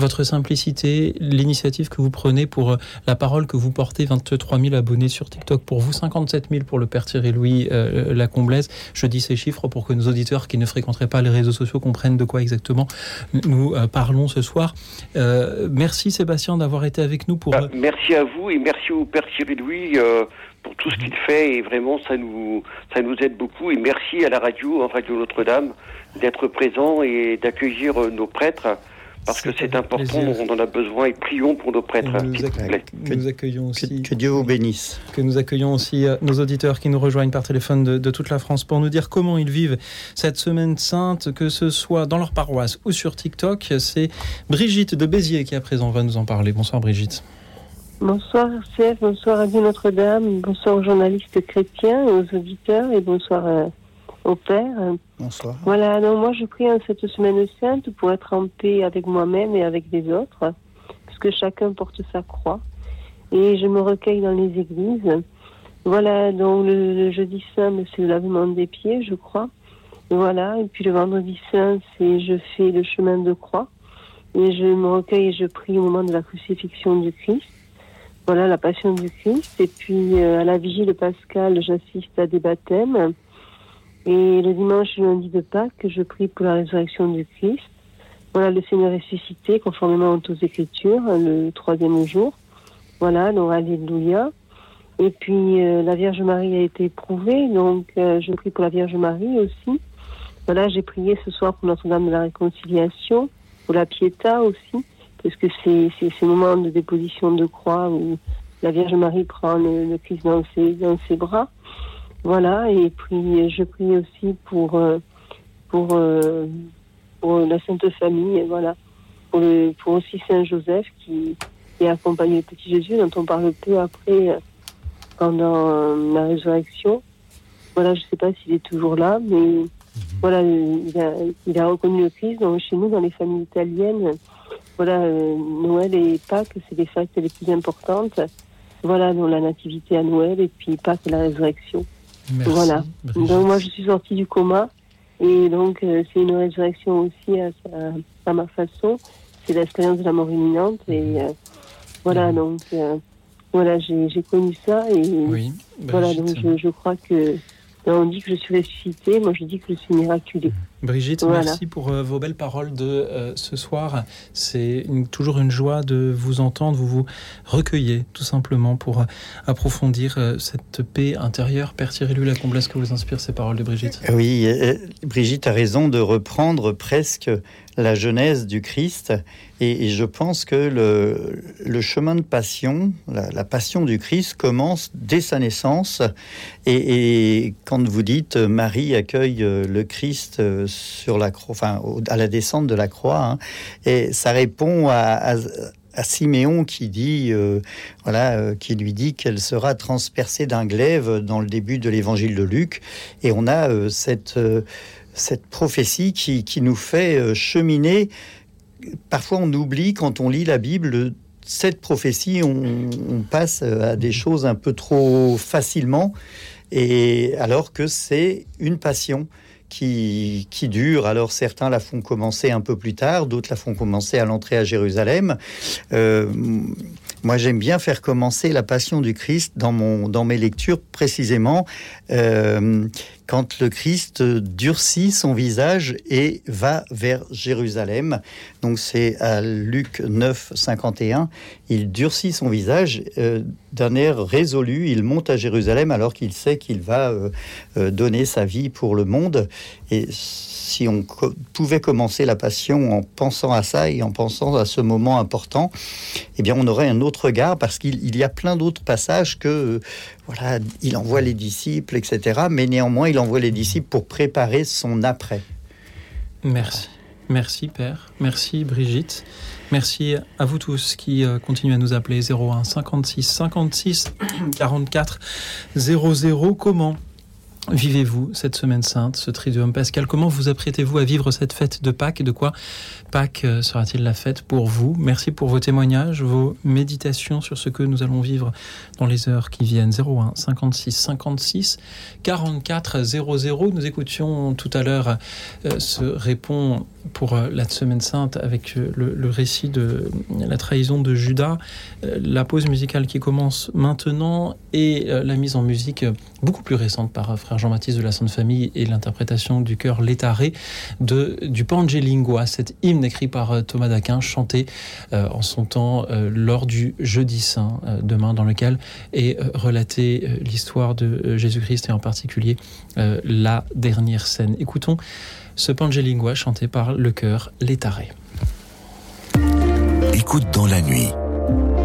votre simplicité, l'initiative que vous prenez pour euh, la parole que vous portez, 23 000 abonnés sur TikTok pour vous, 57 000 pour le Père Thierry Louis euh, Lacomblaise. Je dis ces chiffres pour que nos auditeurs qui ne fréquenteraient pas les réseaux sociaux comprennent de quoi exactement nous euh, parlons ce soir. merci Sébastien d'avoir été avec nous pour... Bah, merci à vous et merci au Père Thierry Louis pour tout ce qu'il fait et vraiment ça nous ça nous aide beaucoup et merci à la radio, en Radio Notre-Dame, d'être présent et d'accueillir nos prêtres parce que c'est important, on en a besoin et prions pour nos prêtres. Nous, que, nous accueillons aussi. Que, Dieu vous bénisse. Que nous accueillons aussi euh, nos auditeurs qui nous rejoignent par téléphone de, toute la France pour nous dire comment ils vivent cette semaine sainte, que ce soit dans leur paroisse ou sur TikTok. C'est Brigitte de Béziers qui à présent va nous en parler. Bonsoir Brigitte. Bonsoir RCF, bonsoir à Notre-Dame, bonsoir aux journalistes chrétiens, aux auditeurs et bonsoir à au Père. Bonsoir. Voilà, donc moi je prie en cette semaine sainte pour être en paix avec moi-même et avec les autres, parce que chacun porte sa croix. Et je me recueille dans les églises. Voilà, donc le, jeudi saint, c'est le lavement des pieds, je crois. Voilà, et puis le vendredi saint, c'est je fais le chemin de croix. Et je me recueille et je prie au moment de la crucifixion du Christ. Voilà, la passion du Christ. Et puis euh, à la vigile pascale, j'assiste à des baptêmes. Et le dimanche et lundi de Pâques, je prie pour la résurrection du Christ. Voilà, le Seigneur ressuscité, conformément aux Écritures, le troisième jour. Voilà, donc Alléluia. Et puis, euh, la Vierge Marie a été éprouvée, donc euh, je prie pour la Vierge Marie aussi. Voilà, j'ai prié ce soir pour Notre-Dame de la Réconciliation, pour la Pietà aussi, parce que c'est ce moment de déposition de croix où la Vierge Marie prend le, le Christ dans ses, dans ses bras. Voilà, et puis je prie aussi pour, euh, pour, euh, pour la Sainte Famille, voilà, pour, le, pour aussi Saint Joseph qui, qui accompagne le petit Jésus, dont on parle peu après euh, pendant la résurrection. Voilà, je ne sais pas s'il est toujours là, mais mhm. voilà, il a, il a, reconnu le Christ. Donc, chez nous, dans les familles italiennes, voilà, Noël et Pâques, c'est les fêtes les plus importantes. Voilà, dans la nativité à Noël et puis Pâques, la résurrection voilà. Donc moi je suis sortie du coma et donc euh, c'est une résurrection aussi à, ma façon. C'est l'expérience de la mort imminente et mhm. euh, voilà mhm. donc euh, voilà j'ai connu ça et voilà donc je, je, crois que on dit que je suis ressuscité, moi je dis que je suis miraculée. Brigitte, merci pour euh, vos belles paroles de euh, ce soir. C'est toujours une joie de vous entendre. Vous vous recueillez tout simplement pour euh, approfondir cette paix intérieure. Père Thierry Lacombe, est-ce que vous inspire ces paroles de Brigitte? Oui, Brigitte a raison de reprendre presque la genèse du Christ. Et, je pense que le, chemin de passion, la, passion du Christ commence dès sa naissance. Et, quand vous dites Marie accueille le Christ sur la croix, enfin, à la descente de la croix. Hein. Et ça répond à, Siméon qui dit, euh, voilà, euh, qui lui dit qu'elle sera transpercée d'un glaive dans le début de l'évangile de Luc. Et on a euh, cette, cette prophétie qui, qui, nous fait cheminer. Parfois, on oublie quand on lit la Bible cette prophétie, on, passe à des choses un peu trop facilement, et alors que c'est une passion qui, qui dure. Alors certains la font commencer un peu plus tard, d'autres la font commencer à l'entrée à Jérusalem. Euh, moi, j'aime bien faire commencer la Passion du Christ dans, mon, dans mes lectures, précisément euh, quand le Christ durcit son visage et va vers Jérusalem. Donc c'est à Luc 9, 51. Il durcit son visage euh, d'un air résolu. Il monte à Jérusalem alors qu'il sait qu'il va euh, donner sa vie pour le monde. Et si on pouvait commencer la passion en pensant à ça et en pensant à ce moment important, eh bien, on aurait un autre regard parce qu'il y a plein d'autres passages que, euh, voilà, il envoie les disciples, etc. Mais néanmoins, il envoie les disciples pour préparer son après. Merci. Merci Père, merci Brigitte, merci à vous tous qui euh, continuent à nous appeler 01 56 56 44 00. Comment? Vivez-vous cette semaine sainte, ce Triduum Pascal? Comment vous apprêtez-vous à vivre cette fête de Pâques? De quoi Pâques euh, sera-t-il la fête pour vous? Merci pour vos témoignages, vos méditations sur ce que nous allons vivre dans les heures qui viennent. 01 56 56 44 00. Nous écoutions tout à l'heure euh, ce répond pour euh, la semaine sainte avec le, récit de la trahison de Judas, la pause musicale qui commence maintenant et la mise en musique beaucoup plus récente par frère Jean-Baptiste de la Sainte Famille et l'interprétation du chœur Létaré de, du Pangelingua, cet hymne écrit par euh, Thomas d'Aquin, chanté euh, en son temps euh, lors du Jeudi Saint demain, dans lequel est relatée l'histoire de Jésus-Christ et en particulier la dernière scène. Écoutons ce Pangelingua chanté par le chœur Létaré. Écoute dans la nuit,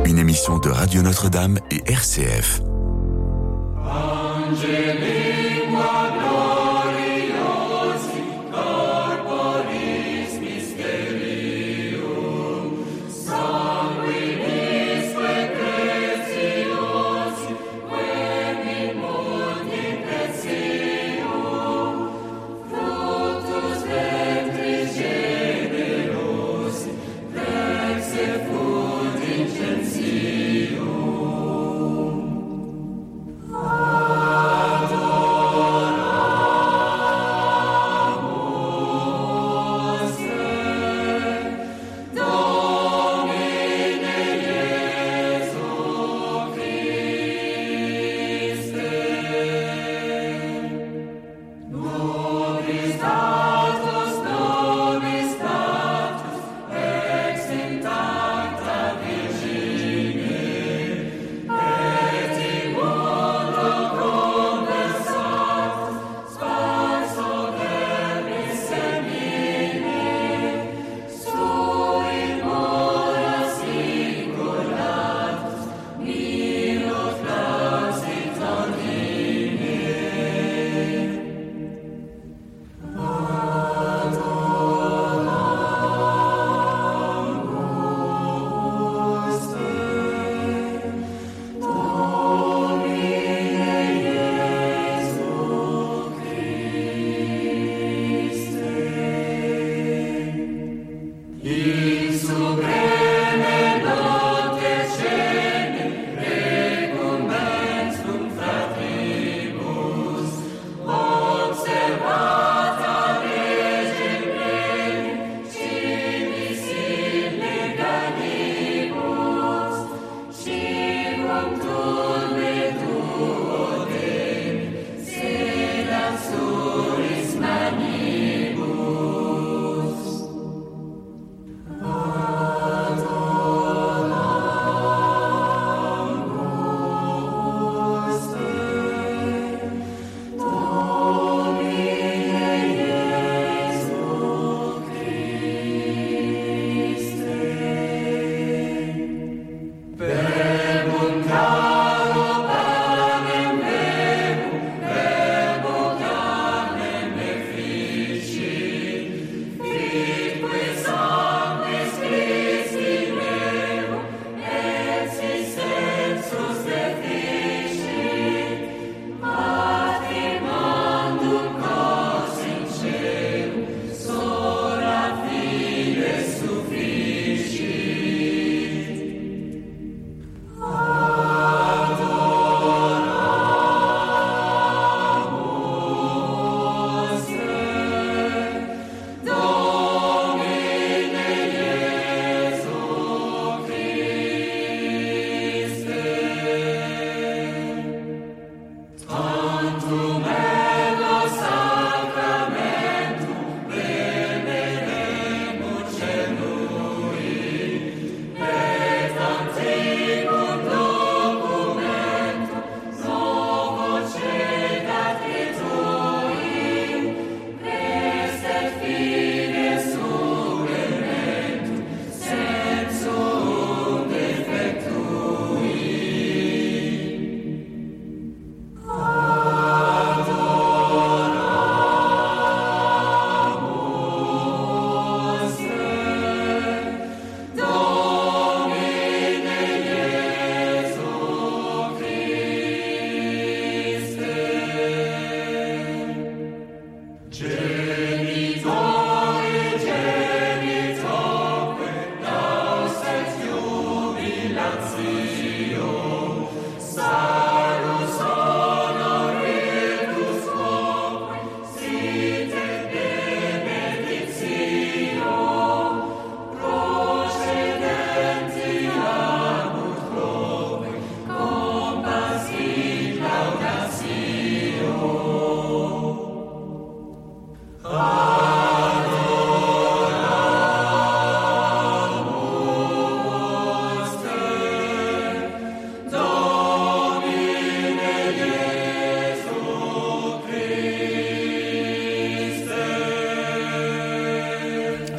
une émission de Radio Notre-Dame et RCF.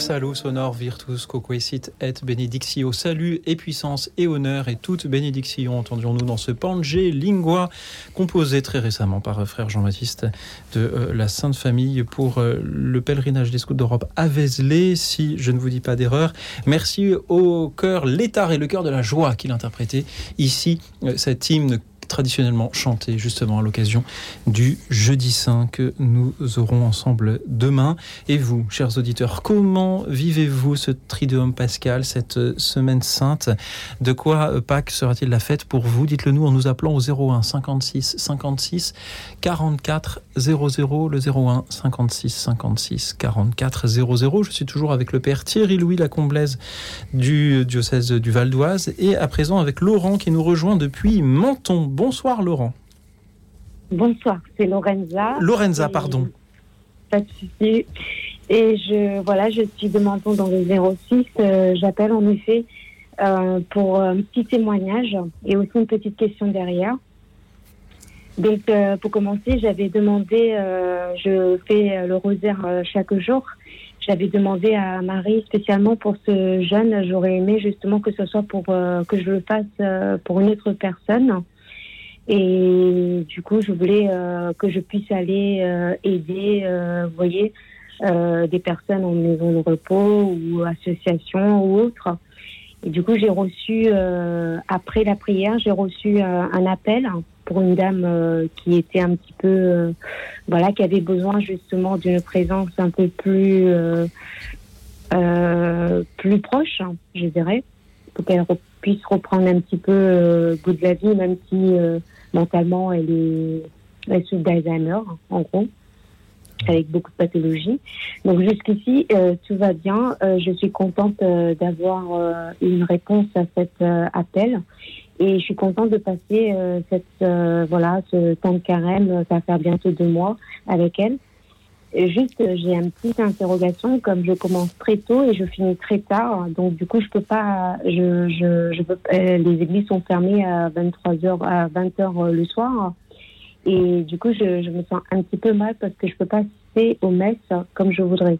Salut sonor virtus coquesit et benedictio. Salut et puissance et honneur et toute bénédiction entendions-nous dans ce Pange Lingua composé très récemment par euh, frère Jean-Baptiste de euh, la Sainte Famille pour euh, le pèlerinage des scouts d'Europe à Vézelay, si je ne vous dis pas d'erreur. Merci au cœur l'étard et le cœur de la joie qu'il interprétait ici cet hymne traditionnellement chanté justement à l'occasion du jeudi saint que nous aurons ensemble demain. Et vous, chers auditeurs, comment vivez-vous ce Triduum pascal, cette semaine sainte? De quoi Pâques sera-t-il la fête pour vous? Dites-le nous en nous appelant au 01 56 56 44 00, le 01 56 56 44 00. Je suis toujours avec le père Thierry Louis Lacomblaise du diocèse du Val d'Oise et à présent avec Laurent qui nous rejoint depuis Menton. Bonsoir Laurent. Bonsoir, c'est Lorenza. Lorenza, pardon. Pas de souci. Et je, voilà, je suis de Menton dans le 06. Euh, j'appelle en effet euh, pour un petit témoignage et aussi une petite question derrière. Donc, euh, pour commencer, j'avais demandé, je fais le rosaire chaque jour. J'avais demandé à Marie spécialement pour ce jeune. J'aurais aimé justement que ce soit pour que je le fasse pour une autre personne. Et du coup, je voulais euh, que je puisse aller euh, aider, euh, vous voyez, des personnes en maison de repos ou association ou autre. Et du coup, j'ai reçu, après la prière, j'ai reçu un appel pour une dame qui était un petit peu, voilà, qui avait besoin justement d'une présence un peu plus, plus proche, je dirais, pour qu'elle puisse reprendre un petit peu goût de la vie, même si mentalement, elle est, elle souffre d'Alzheimer, en gros, avec beaucoup de pathologies. Donc jusqu'ici, euh, tout va bien. Euh, je suis contente euh, d'avoir une réponse à cet appel. Et je suis contente de passer cette, voilà, ce temps de carême, ça va faire bientôt deux mois avec elle. Juste, j'ai une petite interrogation, comme je commence très tôt et je finis très tard, donc du coup, je peux pas, je, je, je peux, euh, les églises sont fermées à 23h, à 20h le soir, et du coup, je, je, me sens un petit peu mal parce que je peux pas assister aux messes comme je voudrais.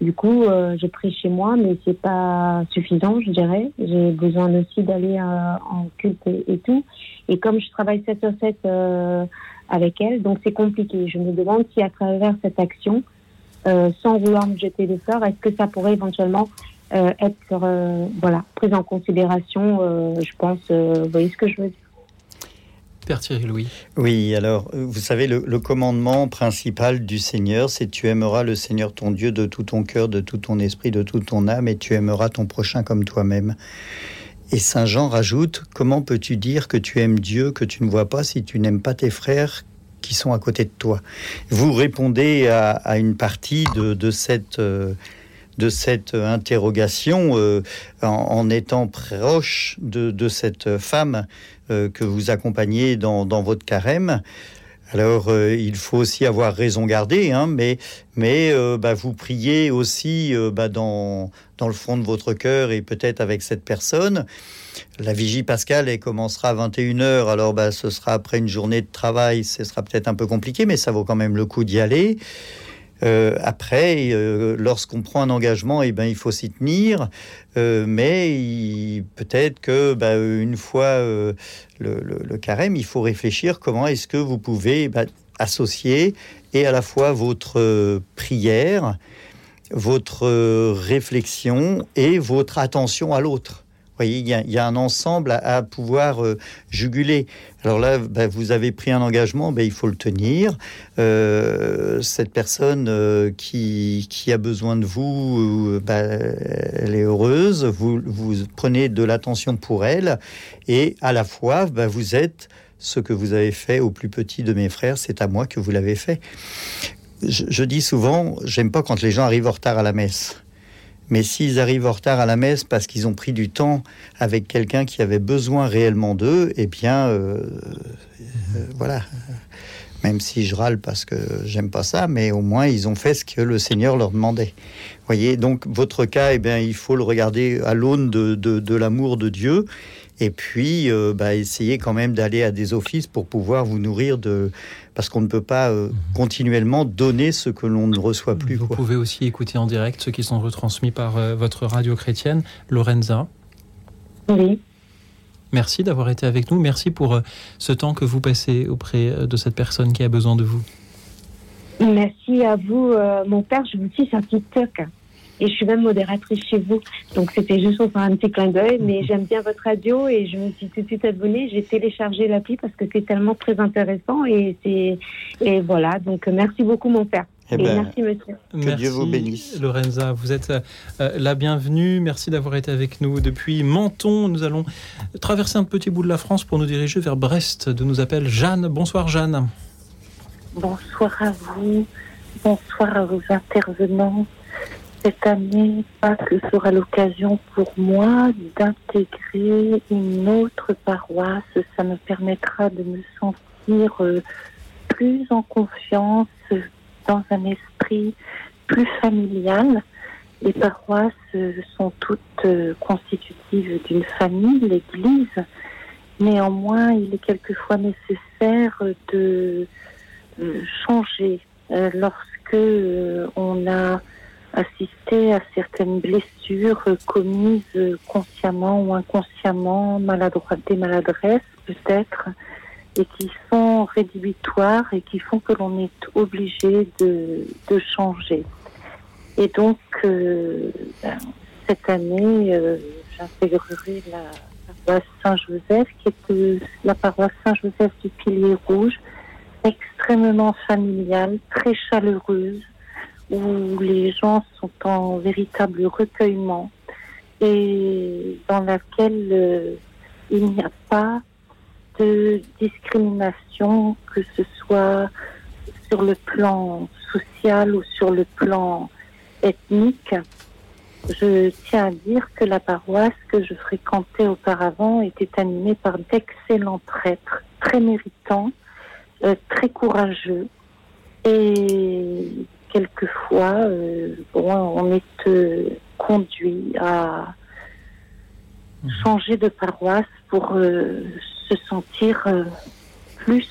Du coup, euh, je prie chez moi, mais c'est pas suffisant, je dirais. J'ai besoin aussi d'aller euh, en culte et, tout. Et comme je travaille 7 sur 7 euh, avec elle. Donc c'est compliqué. Je me demande si à travers cette action, euh, sans vouloir me jeter des fleurs, est-ce que ça pourrait éventuellement être voilà, pris en considération, je pense, vous voyez ce que je veux dire Père Thierry Louis. Oui, alors, vous savez, le, commandement principal du Seigneur, c'est tu aimeras le Seigneur ton Dieu de tout ton cœur, de tout ton esprit, de toute ton âme, et tu aimeras ton prochain comme toi-même. Et Saint Jean rajoute, comment peux-tu dire que tu aimes Dieu, que tu ne vois pas, si tu n'aimes pas tes frères qui sont à côté de toi? Vous répondez à, une partie de, cette... Euh, de cette interrogation euh, en, étant proche de, cette femme euh, que vous accompagnez dans, votre carême. Alors, il faut aussi avoir raison gardée, hein, mais, mais bah, vous priez aussi bah, dans, dans le fond de votre cœur et peut-être avec cette personne. La vigie pascale elle commencera à 21h, alors bah, ce sera après une journée de travail, ce sera peut-être un peu compliqué, mais ça vaut quand même le coup d'y aller. Euh, après, euh, lorsqu'on prend un engagement, eh ben, il faut s'y tenir. Euh, mais peut-être que bah, une fois le, carême, il faut réfléchir comment est-ce que vous pouvez bah, associer et à la fois votre prière, votre réflexion et votre attention à l'autre. Voyez, il y, a, un ensemble à, pouvoir juguler. Alors là, bah, vous avez pris un engagement, bah, il faut le tenir. cette personne qui, qui, a besoin de vous, bah, elle est heureuse. Vous prenez de l'attention pour elle et à la fois, vous êtes ce que vous avez fait au plus petit de mes frères, c'est à moi que vous l'avez fait. Je, dis souvent, j'aime pas quand les gens arrivent en retard à la messe. Mais s'ils arrivent en retard à la messe parce qu'ils ont pris du temps avec quelqu'un qui avait besoin réellement d'eux, eh bien, euh, euh, voilà. Même si je râle parce que j'aime pas ça, mais au moins ils ont fait ce que le Seigneur leur demandait. Voyez, donc votre cas, eh bien, il faut le regarder à l'aune de, de l'amour de Dieu et puis euh, bah, essayer quand même d'aller à des offices pour pouvoir vous nourrir de parce qu'on ne peut pas euh, mhm. continuellement donner ce que l'on ne reçoit plus. Vous pouvez aussi écouter en direct ceux qui sont retransmis par euh, votre radio chrétienne, Lorenza. Oui. Merci d'avoir été avec nous. Merci pour ce temps que vous passez auprès de cette personne qui a besoin de vous. Merci à vous, mon père. Je vous dis un petit toc. Et je suis même modératrice chez vous. Donc c'était juste pour faire un petit clin d'œil. Mais j'aime bien votre radio et je me suis tout de suite abonnée. J'ai téléchargé l'appli parce que c'est tellement très intéressant. Et, et voilà. Donc merci beaucoup, mon père. Eh ben, merci, monsieur. Que Dieu vous bénisse. Lorenza, vous êtes euh, la bienvenue. Merci d'avoir été avec nous depuis Menton. Nous allons traverser un petit bout de la France pour nous diriger vers Brest, de nous appelle Jeanne. Bonsoir, Jeanne. Bonsoir à vous. Bonsoir à vos intervenants cette année, que sera l'occasion pour moi d'intégrer une autre paroisse. Ça me permettra de me sentir euh, plus en confiance, dans un esprit plus familial. Les paroisses euh, sont toutes euh, constitutives d'une famille, l'Église. Néanmoins, il est quelquefois nécessaire de changer lorsque on a assister à certaines blessures commises consciemment ou inconsciemment, maladroite, des maladresses peut-être, et qui sont rédhibitoires et qui font que l'on est obligé de, de, changer. Et donc, euh, ben, cette année, euh, j'intégrerai la, paroisse Saint-Joseph, qui est euh, la paroisse Saint-Joseph du Pilier Rouge, extrêmement familiale, très chaleureuse, où les gens sont en véritable recueillement et dans laquelle euh, il n'y a pas de discrimination, que ce soit sur le plan social ou sur le plan ethnique. Je tiens à dire que la paroisse que je fréquentais auparavant était animée par d'excellents prêtres, très méritants, euh, très courageux et quelquefois, euh, on est euh, conduit à mhm. changer de paroisse pour euh, se sentir plus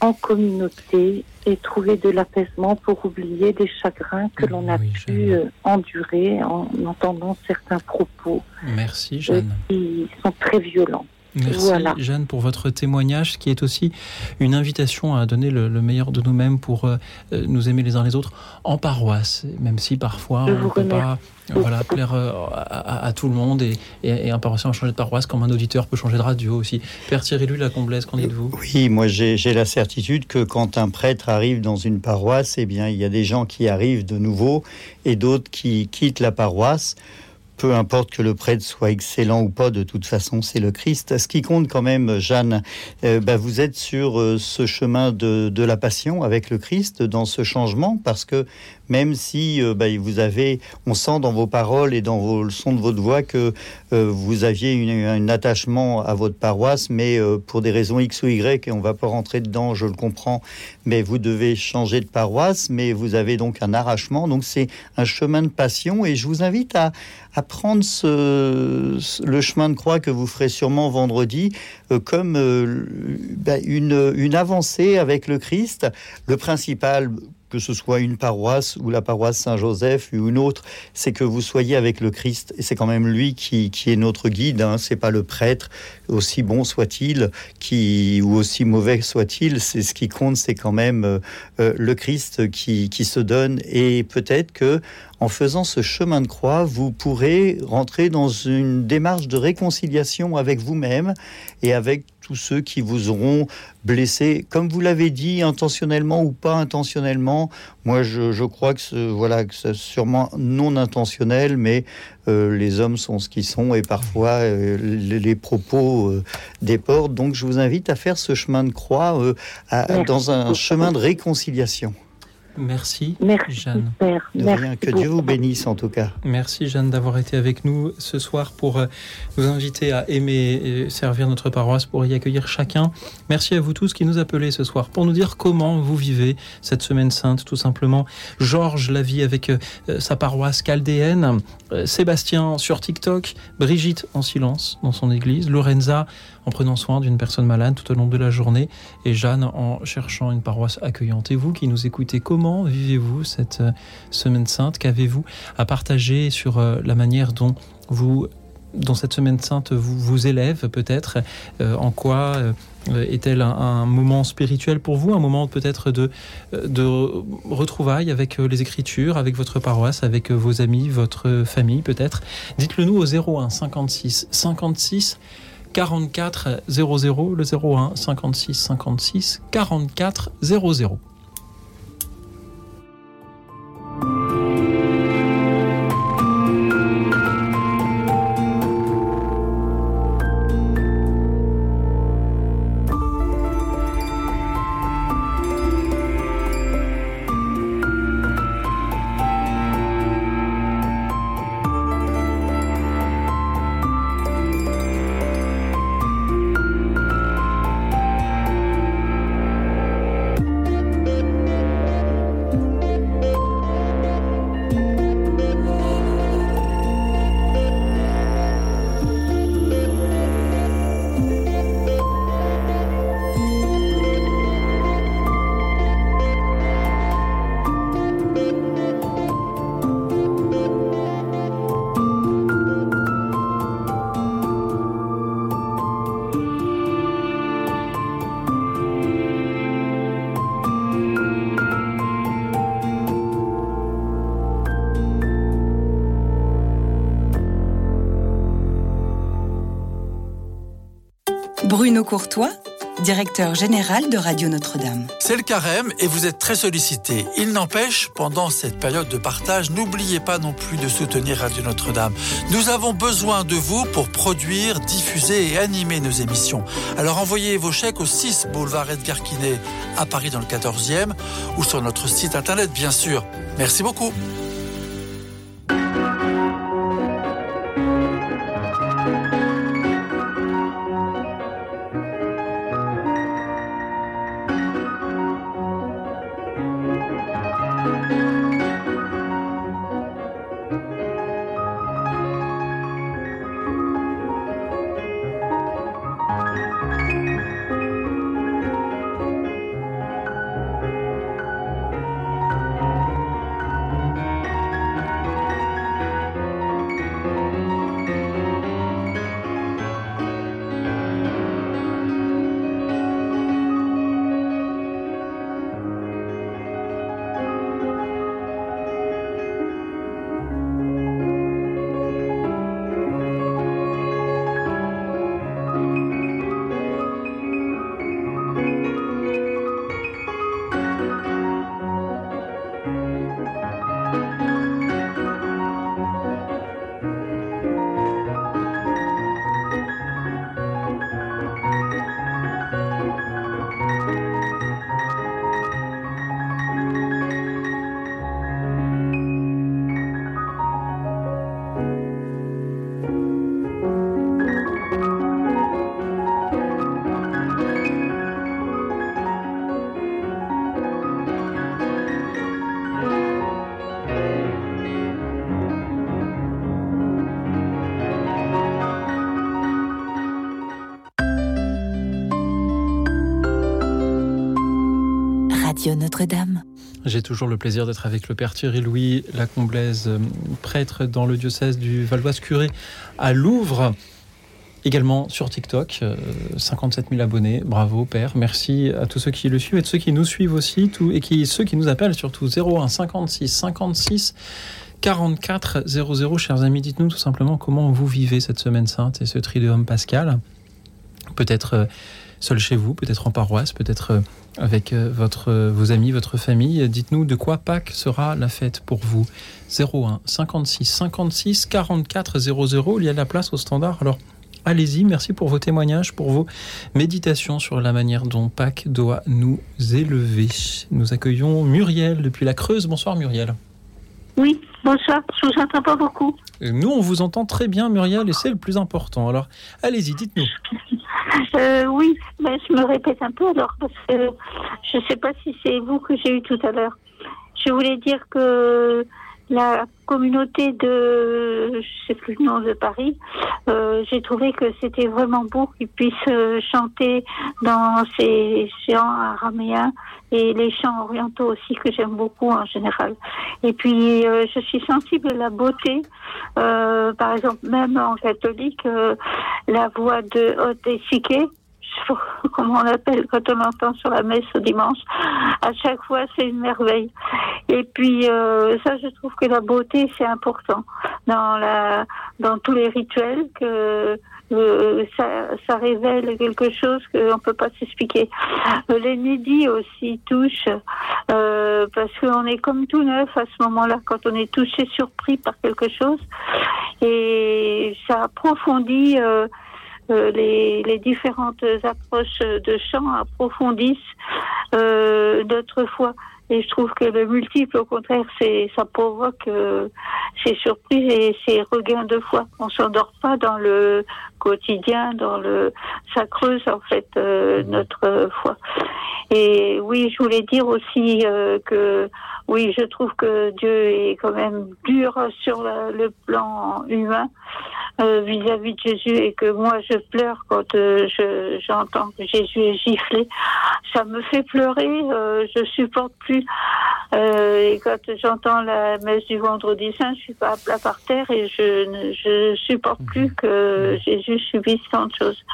en communauté et trouver de l'apaisement pour oublier des chagrins que l'on a pu endurer en entendant certains propos Merci, Jeanne. qui sont très violents. Merci Jeanne pour votre témoignage qui est aussi une invitation à donner le, meilleur de nous-mêmes pour euh, euh, nous aimer les uns les autres en paroisse, même si parfois on ne peut pas voilà, plaire euh, à, tout le monde et, et, un paroissien changer de paroisse comme un auditeur peut changer de radio aussi. Père Thierry Lui, la Comblaise, qu'en dites-vous Oui, moi j'ai la certitude que quand un prêtre arrive dans une paroisse, eh bien il y a des gens qui arrivent de nouveau et d'autres qui quittent la paroisse peu importe que le prêtre soit excellent ou pas, de toute façon, c'est le Christ. Ce qui compte quand même, Jeanne, euh, bah, vous êtes sur euh, ce chemin de, de, la passion avec le Christ, dans ce changement, parce que même si euh, bah, vous avez, on sent dans vos paroles et dans le son de votre voix que euh, vous aviez un attachement à votre paroisse, mais euh, pour des raisons X ou Y, et on va pas rentrer dedans, je le comprends, mais vous devez changer de paroisse, mais vous avez donc un arrachement, donc c'est un chemin de passion, et je vous invite à, prendre le chemin de croix que vous ferez sûrement vendredi comme bah, une avancée avec le Christ. Le principal que ce soit une paroisse ou la paroisse Saint-Joseph ou une autre, c'est que vous soyez avec le Christ. Et c'est quand même lui qui, qui est notre guide. Hein. C'est pas le prêtre, aussi bon soit-il, qui ou aussi mauvais soit-il. C'est ce qui compte, c'est quand même euh, euh, le Christ qui, qui se donne. Et peut-être que en faisant ce chemin de croix, vous pourrez rentrer dans une démarche de réconciliation avec vous-même et avec tous ceux qui vous auront blessé, comme vous l'avez dit, intentionnellement ou pas intentionnellement. Moi, je, crois que ce, voilà, que c'est sûrement non intentionnel, mais euh, les hommes sont ce qu'ils sont et parfois euh, les, propos euh, déportent. Donc, je vous invite à faire ce chemin de croix dans un chemin de réconciliation. Merci, Merci Jeanne. Père. rien, que Dieu vous bénisse en tout cas. Merci Jeanne d'avoir été avec nous ce soir pour euh, nous inviter à aimer et servir notre paroisse, pour y accueillir chacun. Merci à vous tous qui nous appelez ce soir pour nous dire comment vous vivez cette semaine sainte, tout simplement. Georges la vie avec euh, sa paroisse chaldéenne, Sébastien sur TikTok, Brigitte en silence dans son église, Lorenza en prenant soin d'une personne malade tout au long de la journée et Jeanne en cherchant une paroisse accueillante. Et vous qui nous écoutez, comment vivez-vous cette euh, semaine sainte? Qu'avez-vous à partager sur euh, la manière dont vous dans cette semaine sainte vous élève peut-être euh, En quoi est-elle un, moment spirituel pour vous Un moment peut-être de, de retrouvailles avec les Écritures, avec votre paroisse, avec vos amis, votre famille peut-être? Dites-le nous au 01 56 56 44 00, le 01 56 56 44 00. Bruno Courtois, directeur général de Radio Notre-Dame. C'est le carême et vous êtes très sollicité. Il n'empêche, pendant cette période de partage, n'oubliez pas non plus de soutenir Radio Notre-Dame. Nous avons besoin de vous pour produire, diffuser et animer nos émissions. Alors envoyez vos chèques au 6 boulevard Edgar Quinet à Paris dans le 14e ou sur notre site internet bien sûr. Merci beaucoup. Notre-Dame. J'ai toujours le plaisir d'être avec le Père Thierry Louis Lacomblaise, euh, prêtre dans le diocèse du Valois-Curé à Louvre. Également sur TikTok, 57 euh, 000 abonnés. Bravo, Père. Merci à tous ceux qui le suivent et à ceux qui nous suivent aussi, tout, et qui, ceux qui nous appellent surtout 01 56 56 44 00. Chers amis, dites-nous tout simplement comment vous vivez cette semaine sainte et ce triduum pascal. Peut-être euh, seul chez vous, peut-être en paroisse, peut-être avec euh, votre, vos amis, votre famille. Dites-nous de quoi Pâques sera la fête pour vous. 01 56 56 44 00. Il y a de la place au standard. Alors allez-y. Merci pour vos témoignages, pour vos méditations sur la manière dont Pâques doit nous élever. Nous accueillons Muriel depuis la Creuse. Bonsoir Muriel. Oui, bonsoir. Je vous entends pas beaucoup. Nous, on vous entend très bien, Muriel, et c'est le plus important. Alors, allez-y, dites-nous. Euh, oui, mais je me répète un peu alors, parce que je ne sais pas si c'est vous que j'ai eu tout à l'heure. Je voulais dire que la communauté de, je sais nom de Paris, euh, j'ai trouvé que c'était vraiment beau qu'ils puissent euh, chanter dans ces chants araméens et les chants orientaux aussi que j'aime beaucoup en général. Et puis euh, je suis sensible à la beauté, euh, par exemple même en catholique, euh, la voix de Haute Comment on appelle quand on entend sur la messe au dimanche. À chaque fois, c'est une merveille. Et puis euh, ça, je trouve que la beauté, c'est important dans la, dans tous les rituels que euh, ça, ça, révèle quelque chose qu'on ne peut pas s'expliquer. Euh, L'inédit aussi touche, euh, parce qu'on est comme tout neuf à ce moment-là, quand on est touché, surpris par quelque chose. Et ça approfondit euh, les, les, différentes approches de chant approfondissent euh, notre foi. Et je trouve que le multiple, au contraire, c'est ça provoque euh, ces surprises et ces regains de foi. On s'endort pas dans le quotidien, dans le ça creuse en fait euh, notre foi. Et oui, je voulais dire aussi euh, que oui, je trouve que Dieu est quand même dur sur la, le plan humain vis-à-vis -vis de Jésus et que moi je pleure quand je j'entends que Jésus est giflé. Ça me fait pleurer. je supporte plus euh, et quand j'entends la messe du vendredi saint, je suis pas à plat par terre et je ne je supporte plus que Jésus subisse tant de choses.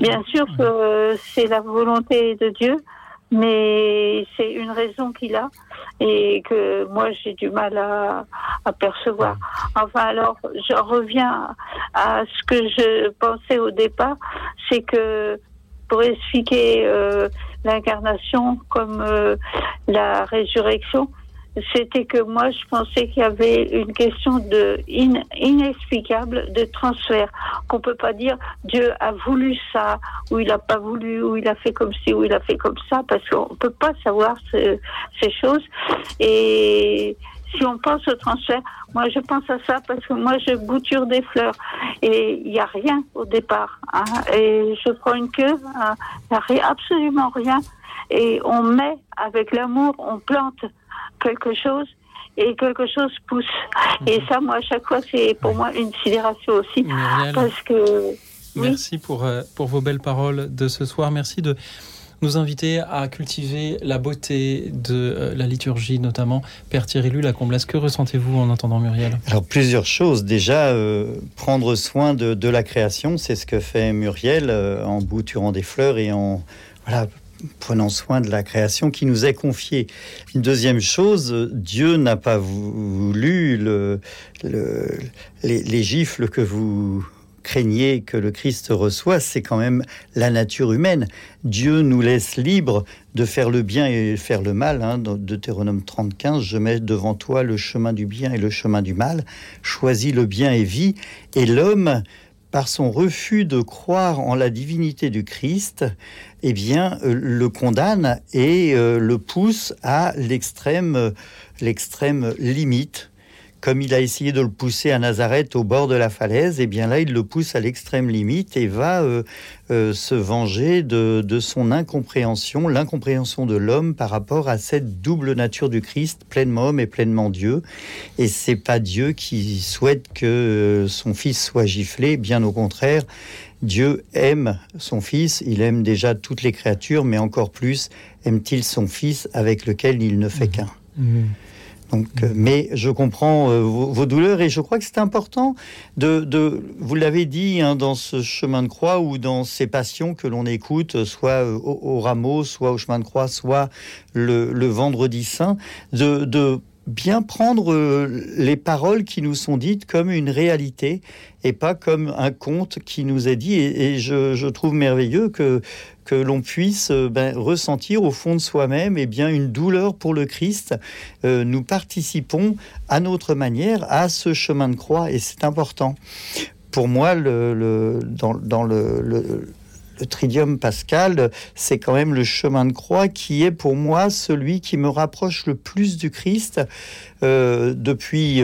Bien sûr que c'est la volonté de Dieu, mais c'est une raison qu'il a et que moi j'ai du mal à, à, percevoir. Enfin alors, je reviens à ce que je pensais au départ, c'est que pour expliquer euh, l'incarnation comme euh, la résurrection, c'était que moi je pensais qu'il y avait une question de in, inexplicable de transfert qu'on peut pas dire Dieu a voulu ça ou il a pas voulu ou il a fait comme ci ou il a fait comme ça parce qu'on peut pas savoir ce, ces choses. Et si on pense au transfert, moi je pense à ça parce que moi je bouture des fleurs et il n'y a rien au départ. Hein, et je prends une queue, hein, il n'y a absolument rien. Et on met avec l'amour, on plante quelque chose et quelque chose pousse. Et ça, moi, à chaque fois, c'est pour moi une sidération aussi. Parce que. Merci pour, euh, pour vos belles paroles de ce soir. Merci de nous inviter à cultiver la beauté de euh, la liturgie, notamment. Père Thierry la Comblaise, que ressentez-vous en entendant Muriel? Alors, plusieurs choses. Déjà, euh, prendre soin de, la création, c'est ce que fait Muriel euh, en bouturant des fleurs et en prenant soin de la création qui nous est confiée. Une deuxième chose, Dieu n'a pas voulu le, le, les, les gifles que vous craignez que le Christ reçoit, c'est quand même la nature humaine. Dieu nous laisse libres de faire le bien et faire le mal. Hein. Dans Deutéronome 35, je mets devant toi le chemin du bien et le chemin du mal. Choisis le bien et vis. Et l'homme, par son refus de croire en la divinité du Christ, eh bien, euh, le condamne et euh, le pousse à l'extrême, l'extrême limite comme il a essayé de le pousser à Nazareth au bord de la falaise, et eh bien là, il le pousse à l'extrême limite et va euh, euh, se venger de, de, son incompréhension, l'incompréhension de l'homme par rapport à cette double nature du Christ, pleinement homme et pleinement Dieu. Et c'est pas Dieu qui souhaite que euh, son fils soit giflé, bien au contraire. Dieu aime son fils, il aime déjà toutes les créatures, mais encore plus aime-t-il son fils avec lequel il ne fait qu'un? Mmh. Donc, euh, mais je comprends euh, vos, vos, douleurs et je crois que c'est important de, de, vous l'avez dit, hein, dans ce chemin de croix ou dans ces passions que l'on écoute, soit au, au, rameau, soit au chemin de croix, soit le, le vendredi saint, de, de bien prendre euh, les paroles qui nous sont dites comme une réalité et pas comme un conte qui nous est dit. Et, je, trouve merveilleux que, que l'on puisse euh, ben, ressentir au fond de soi-même et eh bien une douleur pour le Christ. Euh, nous participons à notre manière à ce chemin de croix et c'est important. Pour moi, le, dans, le tridium pascal, c'est quand même le chemin de croix qui est pour moi celui qui me rapproche le plus du Christ euh, depuis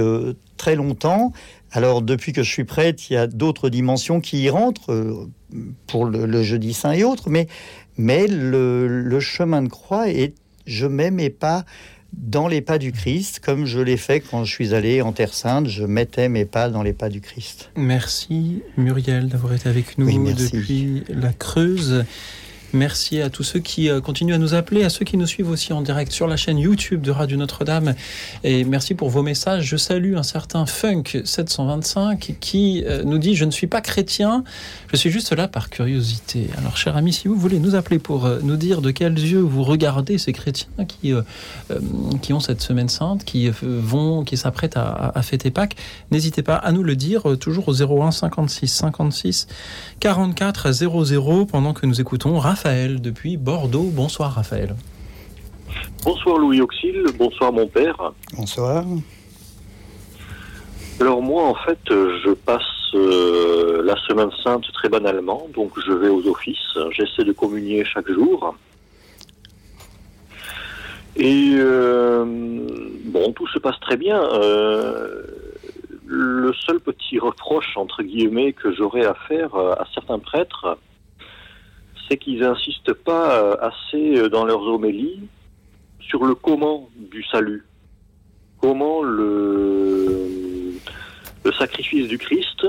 très longtemps. Alors depuis que je suis prête, il y a d'autres dimensions qui y rentrent euh, pour le, jeudi saint et autres, mais, mais le, chemin de croix est je m'aimais pas dans les pas du Christ, comme je l'ai fait quand je suis allé en Terre Sainte, je mettais mes pas dans les pas du Christ. Merci Muriel d'avoir été avec nous depuis la Creuse. Merci à tous ceux qui euh, continuent à nous appeler, à ceux qui nous suivent aussi en direct sur la chaîne YouTube de Radio Notre-Dame. Et merci pour vos messages. Je salue un certain Funk 725 qui euh, nous dit Je ne suis pas chrétien, je suis juste là par curiosité. Alors, cher ami, si vous voulez nous appeler pour euh, nous dire de quels yeux vous regardez ces chrétiens qui, qui ont cette semaine sainte, qui vont, qui s'apprêtent à, fêter Pâques, n'hésitez pas à nous le dire, toujours au 01 56 56 44 00 pendant que nous écoutons depuis Bordeaux. Bonsoir Raphaël. Bonsoir Louis Auxil, bonsoir mon père. Bonsoir. Alors moi en fait je passe euh, la semaine sainte très banalement, donc je vais aux offices, j'essaie de communier chaque jour. Et euh, bon, tout se passe très bien. Euh, le seul petit reproche, entre guillemets, que j'aurais à faire à certains prêtres, c'est qu'ils n'insistent pas euh, assez euh, dans leurs homélies sur le comment du salut. Comment le, sacrifice du Christ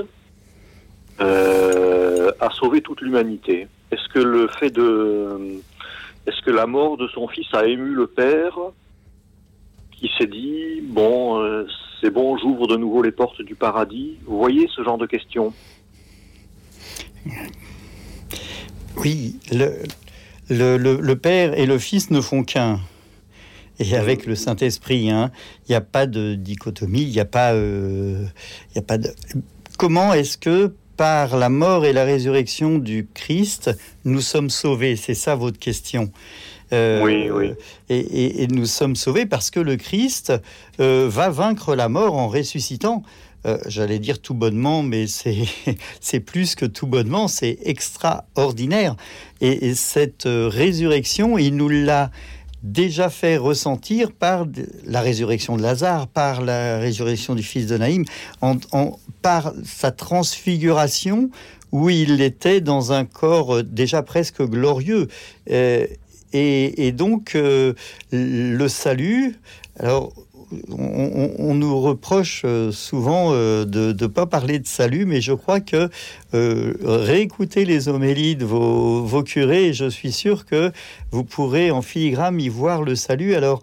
euh, a sauvé toute l'humanité. Est-ce que le fait de, est-ce que la mort de son fils a ému le père qui s'est dit bon, c'est bon, j'ouvre de nouveau les portes du paradis? Vous voyez ce genre de questions? Oui, le, le, Père et le Fils ne font qu'un. Et avec le Saint-Esprit, hein, il n'y a pas de dichotomie, il n'y a pas, euh, a pas de. Comment est-ce que par la mort et la résurrection du Christ, nous sommes sauvés? C'est ça votre question. Euh, oui, oui. Et, nous sommes sauvés parce que le Christ euh, va vaincre la mort en ressuscitant. Euh, j'allais dire tout bonnement, mais c'est plus que tout bonnement, c'est extraordinaire. Et, cette euh, résurrection, il nous l'a déjà fait ressentir par la résurrection de Lazare, par la résurrection du fils de Naïm, par sa transfiguration où il était dans un corps euh, déjà presque glorieux. et, donc, le salut, alors on, nous reproche euh, souvent euh, de ne pas parler de salut, mais je crois que euh, réécouter les homélies de vos, curés, je suis sûr que vous pourrez en filigrane y voir le salut. Alors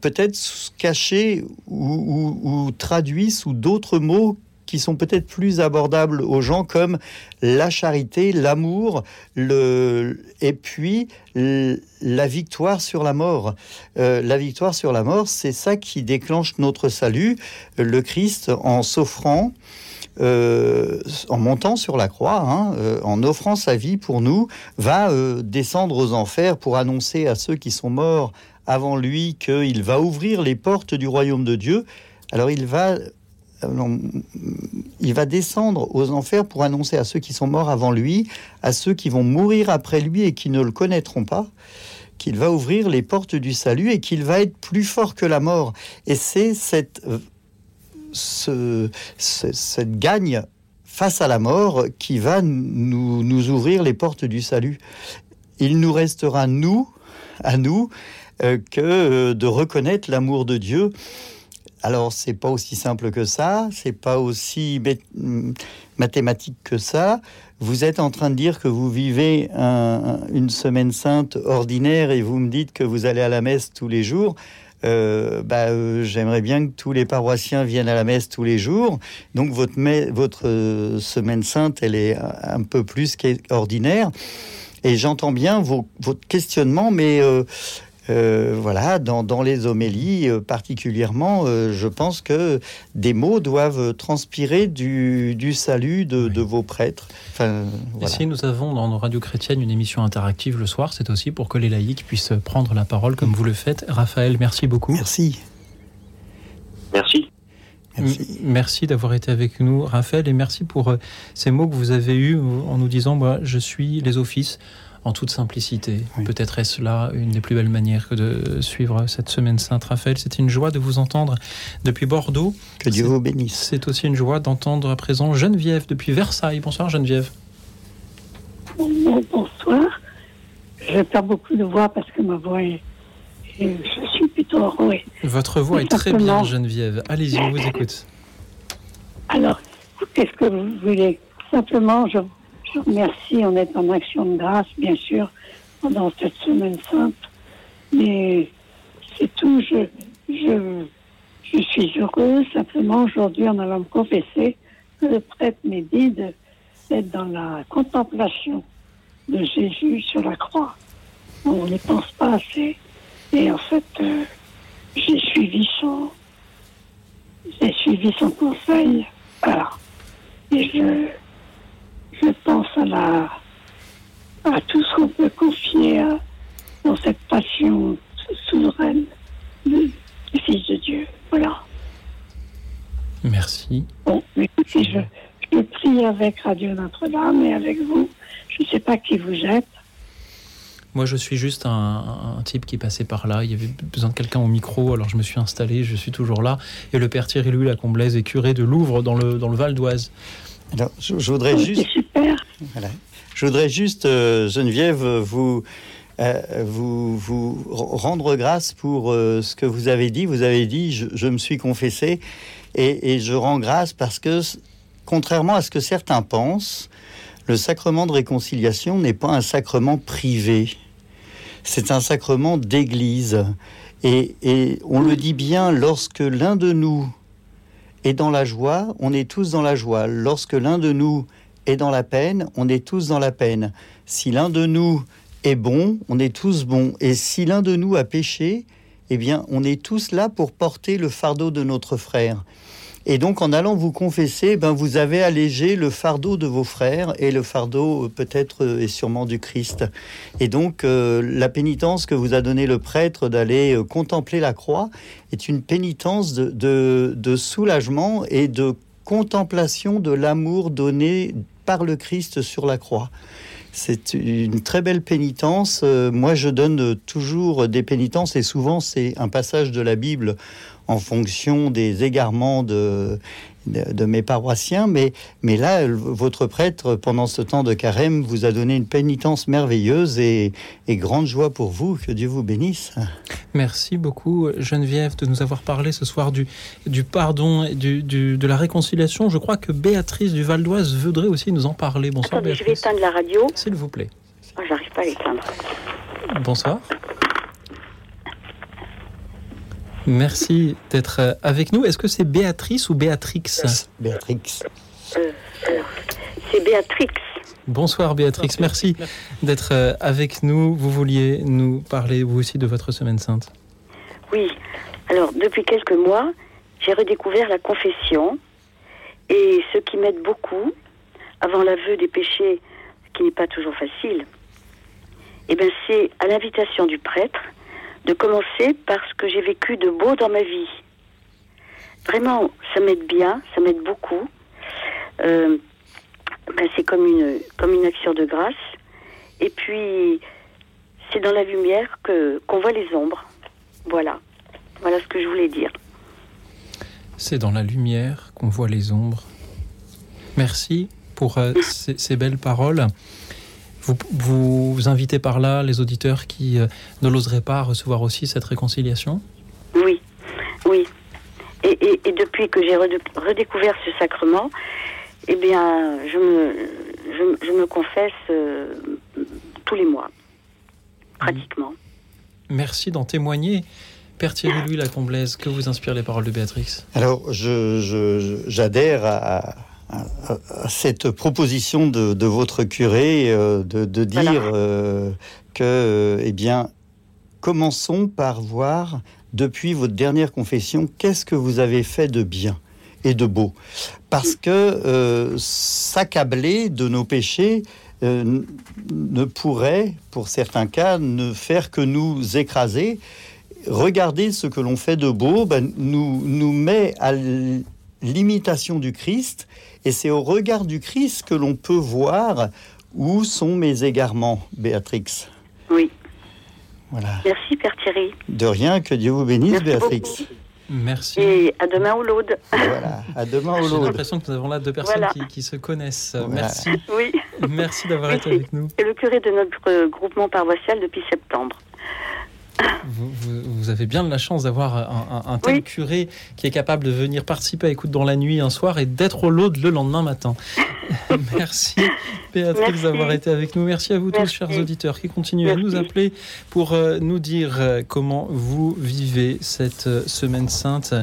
peut-être caché ou, ou traduit sous d'autres mots qui sont peut-être plus abordables aux gens comme la charité, l'amour, le... et puis la victoire sur la mort. Euh, la victoire sur la mort, c'est ça qui déclenche notre salut. Le Christ, en s'offrant, euh, en montant sur la croix, hein, euh, en offrant sa vie pour nous, va descendre aux enfers pour annoncer à ceux qui sont morts avant lui qu'il va ouvrir les portes du royaume de Dieu. Alors il va il va descendre aux enfers pour annoncer à ceux qui sont morts avant lui, à ceux qui vont mourir après lui et qui ne le connaîtront pas, qu'il va ouvrir les portes du salut et qu'il va être plus fort que la mort. Et c'est cette, cette gagne face à la mort qui va nous, nous ouvrir les portes du salut. Il nous restera, nous, à nous, euh, que euh, de reconnaître l'amour de Dieu alors, c'est pas aussi simple que ça, c'est pas aussi mathématique que ça. Vous êtes en train de dire que vous vivez une semaine sainte ordinaire et vous me dites que vous allez à la messe tous les jours. Euh, bah, euh, j'aimerais bien que tous les paroissiens viennent à la messe tous les jours. Donc votre, votre euh, semaine sainte, elle est un peu plus qu'ordinaire. Et j'entends bien vos, votre questionnement, mais euh, voilà, dans, dans, les homélies euh, particulièrement, euh, je pense que des mots doivent transpirer du, du salut de, de, vos prêtres. Enfin, voilà. Ici, nous avons dans nos radios chrétiennes une émission interactive le soir. C'est aussi pour que les laïcs puissent prendre la parole comme vous le faites. Raphaël, merci beaucoup. Merci. Merci. Merci, merci d'avoir été avec nous, Raphaël, et merci pour ces mots que vous avez eus en nous disant moi, je suis les offices en toute simplicité. Oui. Peut-être est-ce là une des plus belles manières que de suivre cette semaine Sainte Raphaël. C'est une joie de vous entendre depuis Bordeaux. Que Dieu vous bénisse. C'est aussi une joie d'entendre à présent Geneviève depuis Versailles. Bonsoir Geneviève. Bonsoir. Je perds beaucoup de voix parce que ma voix est. est je suis plutôt enrouée. Votre voix est très bien, Geneviève. Allez-y, on vous écoute. Alors, qu'est-ce que vous voulez Simplement, je je remercie, on est en action de grâce, bien sûr, pendant cette semaine sainte. Mais c'est tout. Je, je, je suis heureuse. Simplement, aujourd'hui, en allant me confesser, le prêtre m'a dit d'être dans la contemplation de Jésus sur la croix. On n'y pense pas assez. Et en fait, euh, j'ai suivi son, j'ai suivi son conseil. Alors, et je, je pense à, la, à tout ce qu'on peut confier à, dans cette passion souveraine du Fils de Dieu. Voilà. Merci. Bon, écoutez, je, je prie avec Radio Notre-Dame et avec vous. Je ne sais pas qui vous êtes. Moi, je suis juste un, un, type qui passait par là. Il y avait besoin de quelqu'un au micro, alors je me suis installé, je suis toujours là. Et le père Thierry Louis Lacomblaise est curé de Louvre dans le, dans le Val d'Oise. Alors, je, je, voudrais juste. Super. Voilà. Je voudrais juste, euh, Geneviève, vous, euh, vous, vous rendre grâce pour euh, ce que vous avez dit. Vous avez dit, je, je me suis confessé, et, et, je rends grâce parce que, contrairement à ce que certains pensent, le sacrement de réconciliation n'est pas un sacrement privé. C'est un sacrement d'église. Et, et on le dit bien, lorsque l'un de nous est dans la joie, on est tous dans la joie. Lorsque l'un de nous est dans la peine, on est tous dans la peine. Si l'un de nous est bon, on est tous bons. Et si l'un de nous a péché, eh bien, on est tous là pour porter le fardeau de notre frère. Et donc, en allant vous confesser, ben, vous avez allégé le fardeau de vos frères et le fardeau peut-être et sûrement du Christ. Et donc, euh, la pénitence que vous a donné le prêtre d'aller euh, contempler la croix est une pénitence de, de soulagement et de contemplation de l'amour donné par le Christ sur la croix. C'est une très belle pénitence. Euh, moi, je donne toujours des pénitences et souvent c'est un passage de la Bible en fonction des égarements de, de, de, mes paroissiens, mais, mais là, votre prêtre, pendant ce temps de carême, vous a donné une pénitence merveilleuse et, et grande joie pour vous. Que Dieu vous bénisse. Merci beaucoup, Geneviève, de nous avoir parlé ce soir du, du pardon et du, du, de la réconciliation. Je crois que Béatrice du Val d'Oise voudrait aussi nous en parler. Bonsoir, Béatrice. je vais éteindre la radio. S'il vous plaît. Oh, J'arrive pas à l'éteindre. Bonsoir. Merci d'être avec nous. Est-ce que c'est Béatrice ou Béatrix Béatrix. Euh, c'est Béatrix. Bonsoir Béatrix, merci d'être avec nous. Vous vouliez nous parler vous aussi de votre semaine sainte? Oui, alors depuis quelques mois, j'ai redécouvert la confession et ce qui m'aide beaucoup, avant l'aveu des péchés, qui n'est pas toujours facile, eh ben c'est à l'invitation du prêtre de commencer par ce que j'ai vécu de beau dans ma vie. Vraiment, ça m'aide bien, ça m'aide beaucoup. Euh, ben c'est comme une, comme une action de grâce. Et puis, c'est dans la lumière que qu'on voit les ombres. Voilà. Voilà ce que je voulais dire. C'est dans la lumière qu'on voit les ombres. Merci pour euh, ces, ces belles paroles. Vous, vous invitez par là les auditeurs qui euh, ne l'oseraient pas recevoir aussi cette réconciliation? Oui, oui. Et, et, et depuis que j'ai redécouvert ce sacrement, eh bien, je me, je, je me confesse euh, tous les mois, pratiquement. Merci d'en témoigner. Père Thierry Louis Lacomblaise, que vous inspirent les paroles de Béatrix? Alors, j'adhère je, je, à, à, à cette proposition de, de, votre curé euh, de, de dire voilà. euh, que, eh bien, commençons par voir, depuis votre dernière confession, qu'est-ce que vous avez fait de bien et de beau. Parce que euh, s'accabler de nos péchés ne pourrait, pour certains cas, ne faire que nous écraser. Regarder ce que l'on fait de beau ben, nous, nous met à l'imitation du Christ, et c'est au regard du Christ que l'on peut voir où sont mes égarements, Béatrix. Oui. Voilà. Merci, Père Thierry. De rien, que Dieu vous bénisse, Béatrix. Merci. Et à demain au l'aude. Voilà, à demain au J'ai l'aude. l'impression que nous avons là deux personnes Voilà. qui, qui se connaissent. Voilà. Merci. Oui. Merci d'avoir été avec nous. C'est le curé de notre groupement paroissial depuis septembre. Vous, vous- vous avez bien de la chance d'avoir un, un- un tel curé qui est capable de venir participer à Écoute dans la nuit un soir et d'être au l'aude le lendemain matin. Merci Béatrix Merci. d'avoir été avec nous. Merci à vous tous, chers auditeurs, qui continuez à nous appeler pour euh, nous dire euh, comment vous vivez cette euh, semaine sainte,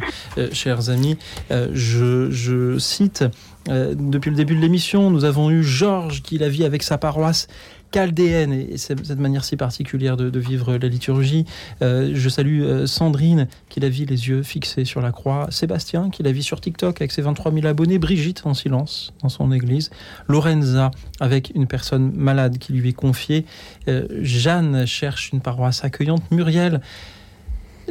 chers amis. Je, je cite. depuis le début de l'émission, nous avons eu Georges qui la vit avec sa paroisse chaldéenne et cette manière si particulière de, de vivre la liturgie. Euh, je salue euh, Sandrine qui la vit les yeux fixés sur la croix, Sébastien qui la vit sur TikTok avec ses 23 000 abonnés, Brigitte en silence dans son église, Lorenza avec une personne malade qui lui est confiée, Euh, Jeanne cherche une paroisse accueillante, Muriel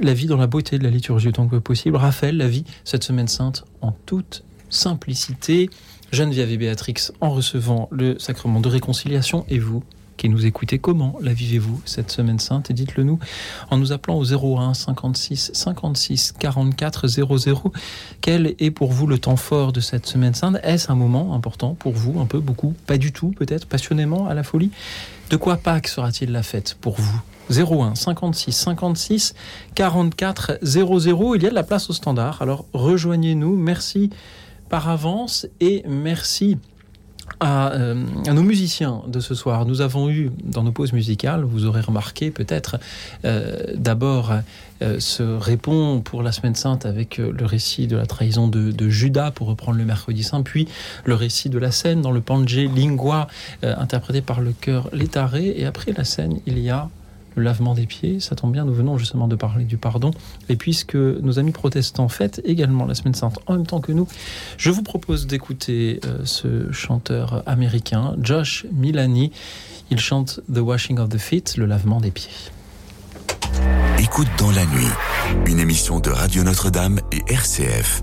la vie dans la beauté de la liturgie autant que possible, Raphaël la vie cette semaine sainte en toute simplicité. Geneviève et Béatrix en recevant le sacrement de réconciliation et vous qui nous écoutez, comment la vivez-vous cette semaine sainte? Et dites-le nous en nous appelant au 01 56 56 44 00. Quel est pour vous le temps fort de cette semaine sainte? Est-ce un moment important pour vous Un peu, beaucoup? Pas du tout, peut-être Passionnément, à la folie? De quoi Pâques sera-t-il la fête pour vous? 01 56 56 44 00. Il y a de la place au standard. Alors rejoignez-nous. Merci par avance et merci à, euh, à nos musiciens de ce soir. Nous avons eu dans nos pauses musicales, vous aurez remarqué peut-être, euh, d'abord euh, ce répond pour la Semaine Sainte avec euh, le récit de la trahison de, Judas pour reprendre le mercredi saint, puis le récit de la scène dans le Pange Lingua euh, interprété par le chœur Létaré et après la scène il y a le lavement des pieds, ça tombe bien, nous venons justement de parler du pardon. Et puisque nos amis protestants fêtent également la Semaine Sainte en même temps que nous, je vous propose d'écouter euh, ce chanteur américain, Josh Milani. Il chante The Washing of the Feet, le lavement des pieds. Écoute dans la nuit, une émission de Radio Notre-Dame et RCF.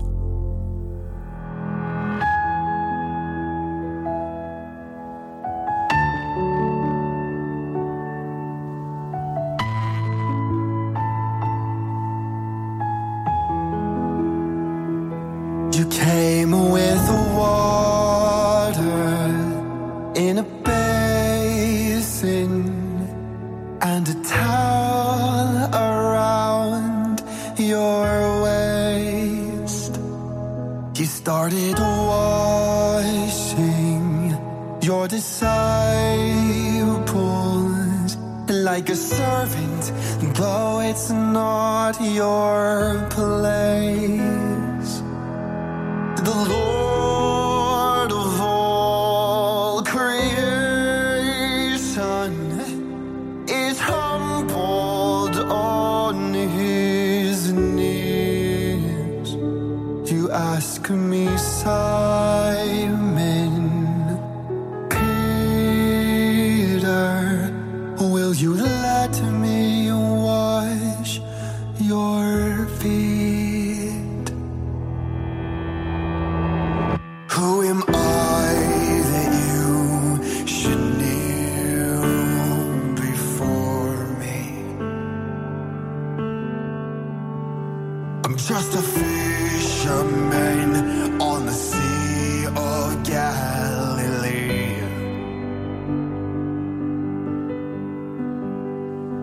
Started washing your disciples. Like a servant, though it's not your place the Lord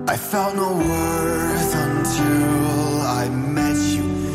I felt no worth until I met you.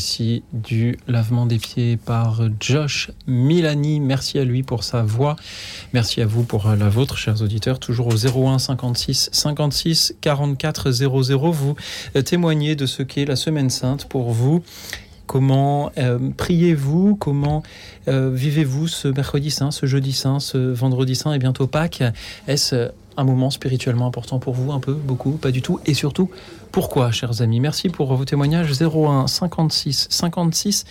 Récit du lavement des pieds par Josh Milani. Merci à lui pour sa voix. Merci à vous pour la vôtre, chers auditeurs. Toujours au 01 56 56 44 00. Vous euh, témoignez de ce qu'est la Semaine Sainte pour vous. Comment euh, priez-vous? Comment euh, vivez-vous ce mercredi saint, ce jeudi saint, ce vendredi saint et bientôt Pâques? Est-ce un moment spirituellement important pour vous Un peu Beaucoup Pas du tout Et surtout, pourquoi, chers amis? Merci pour vos témoignages 01 56 56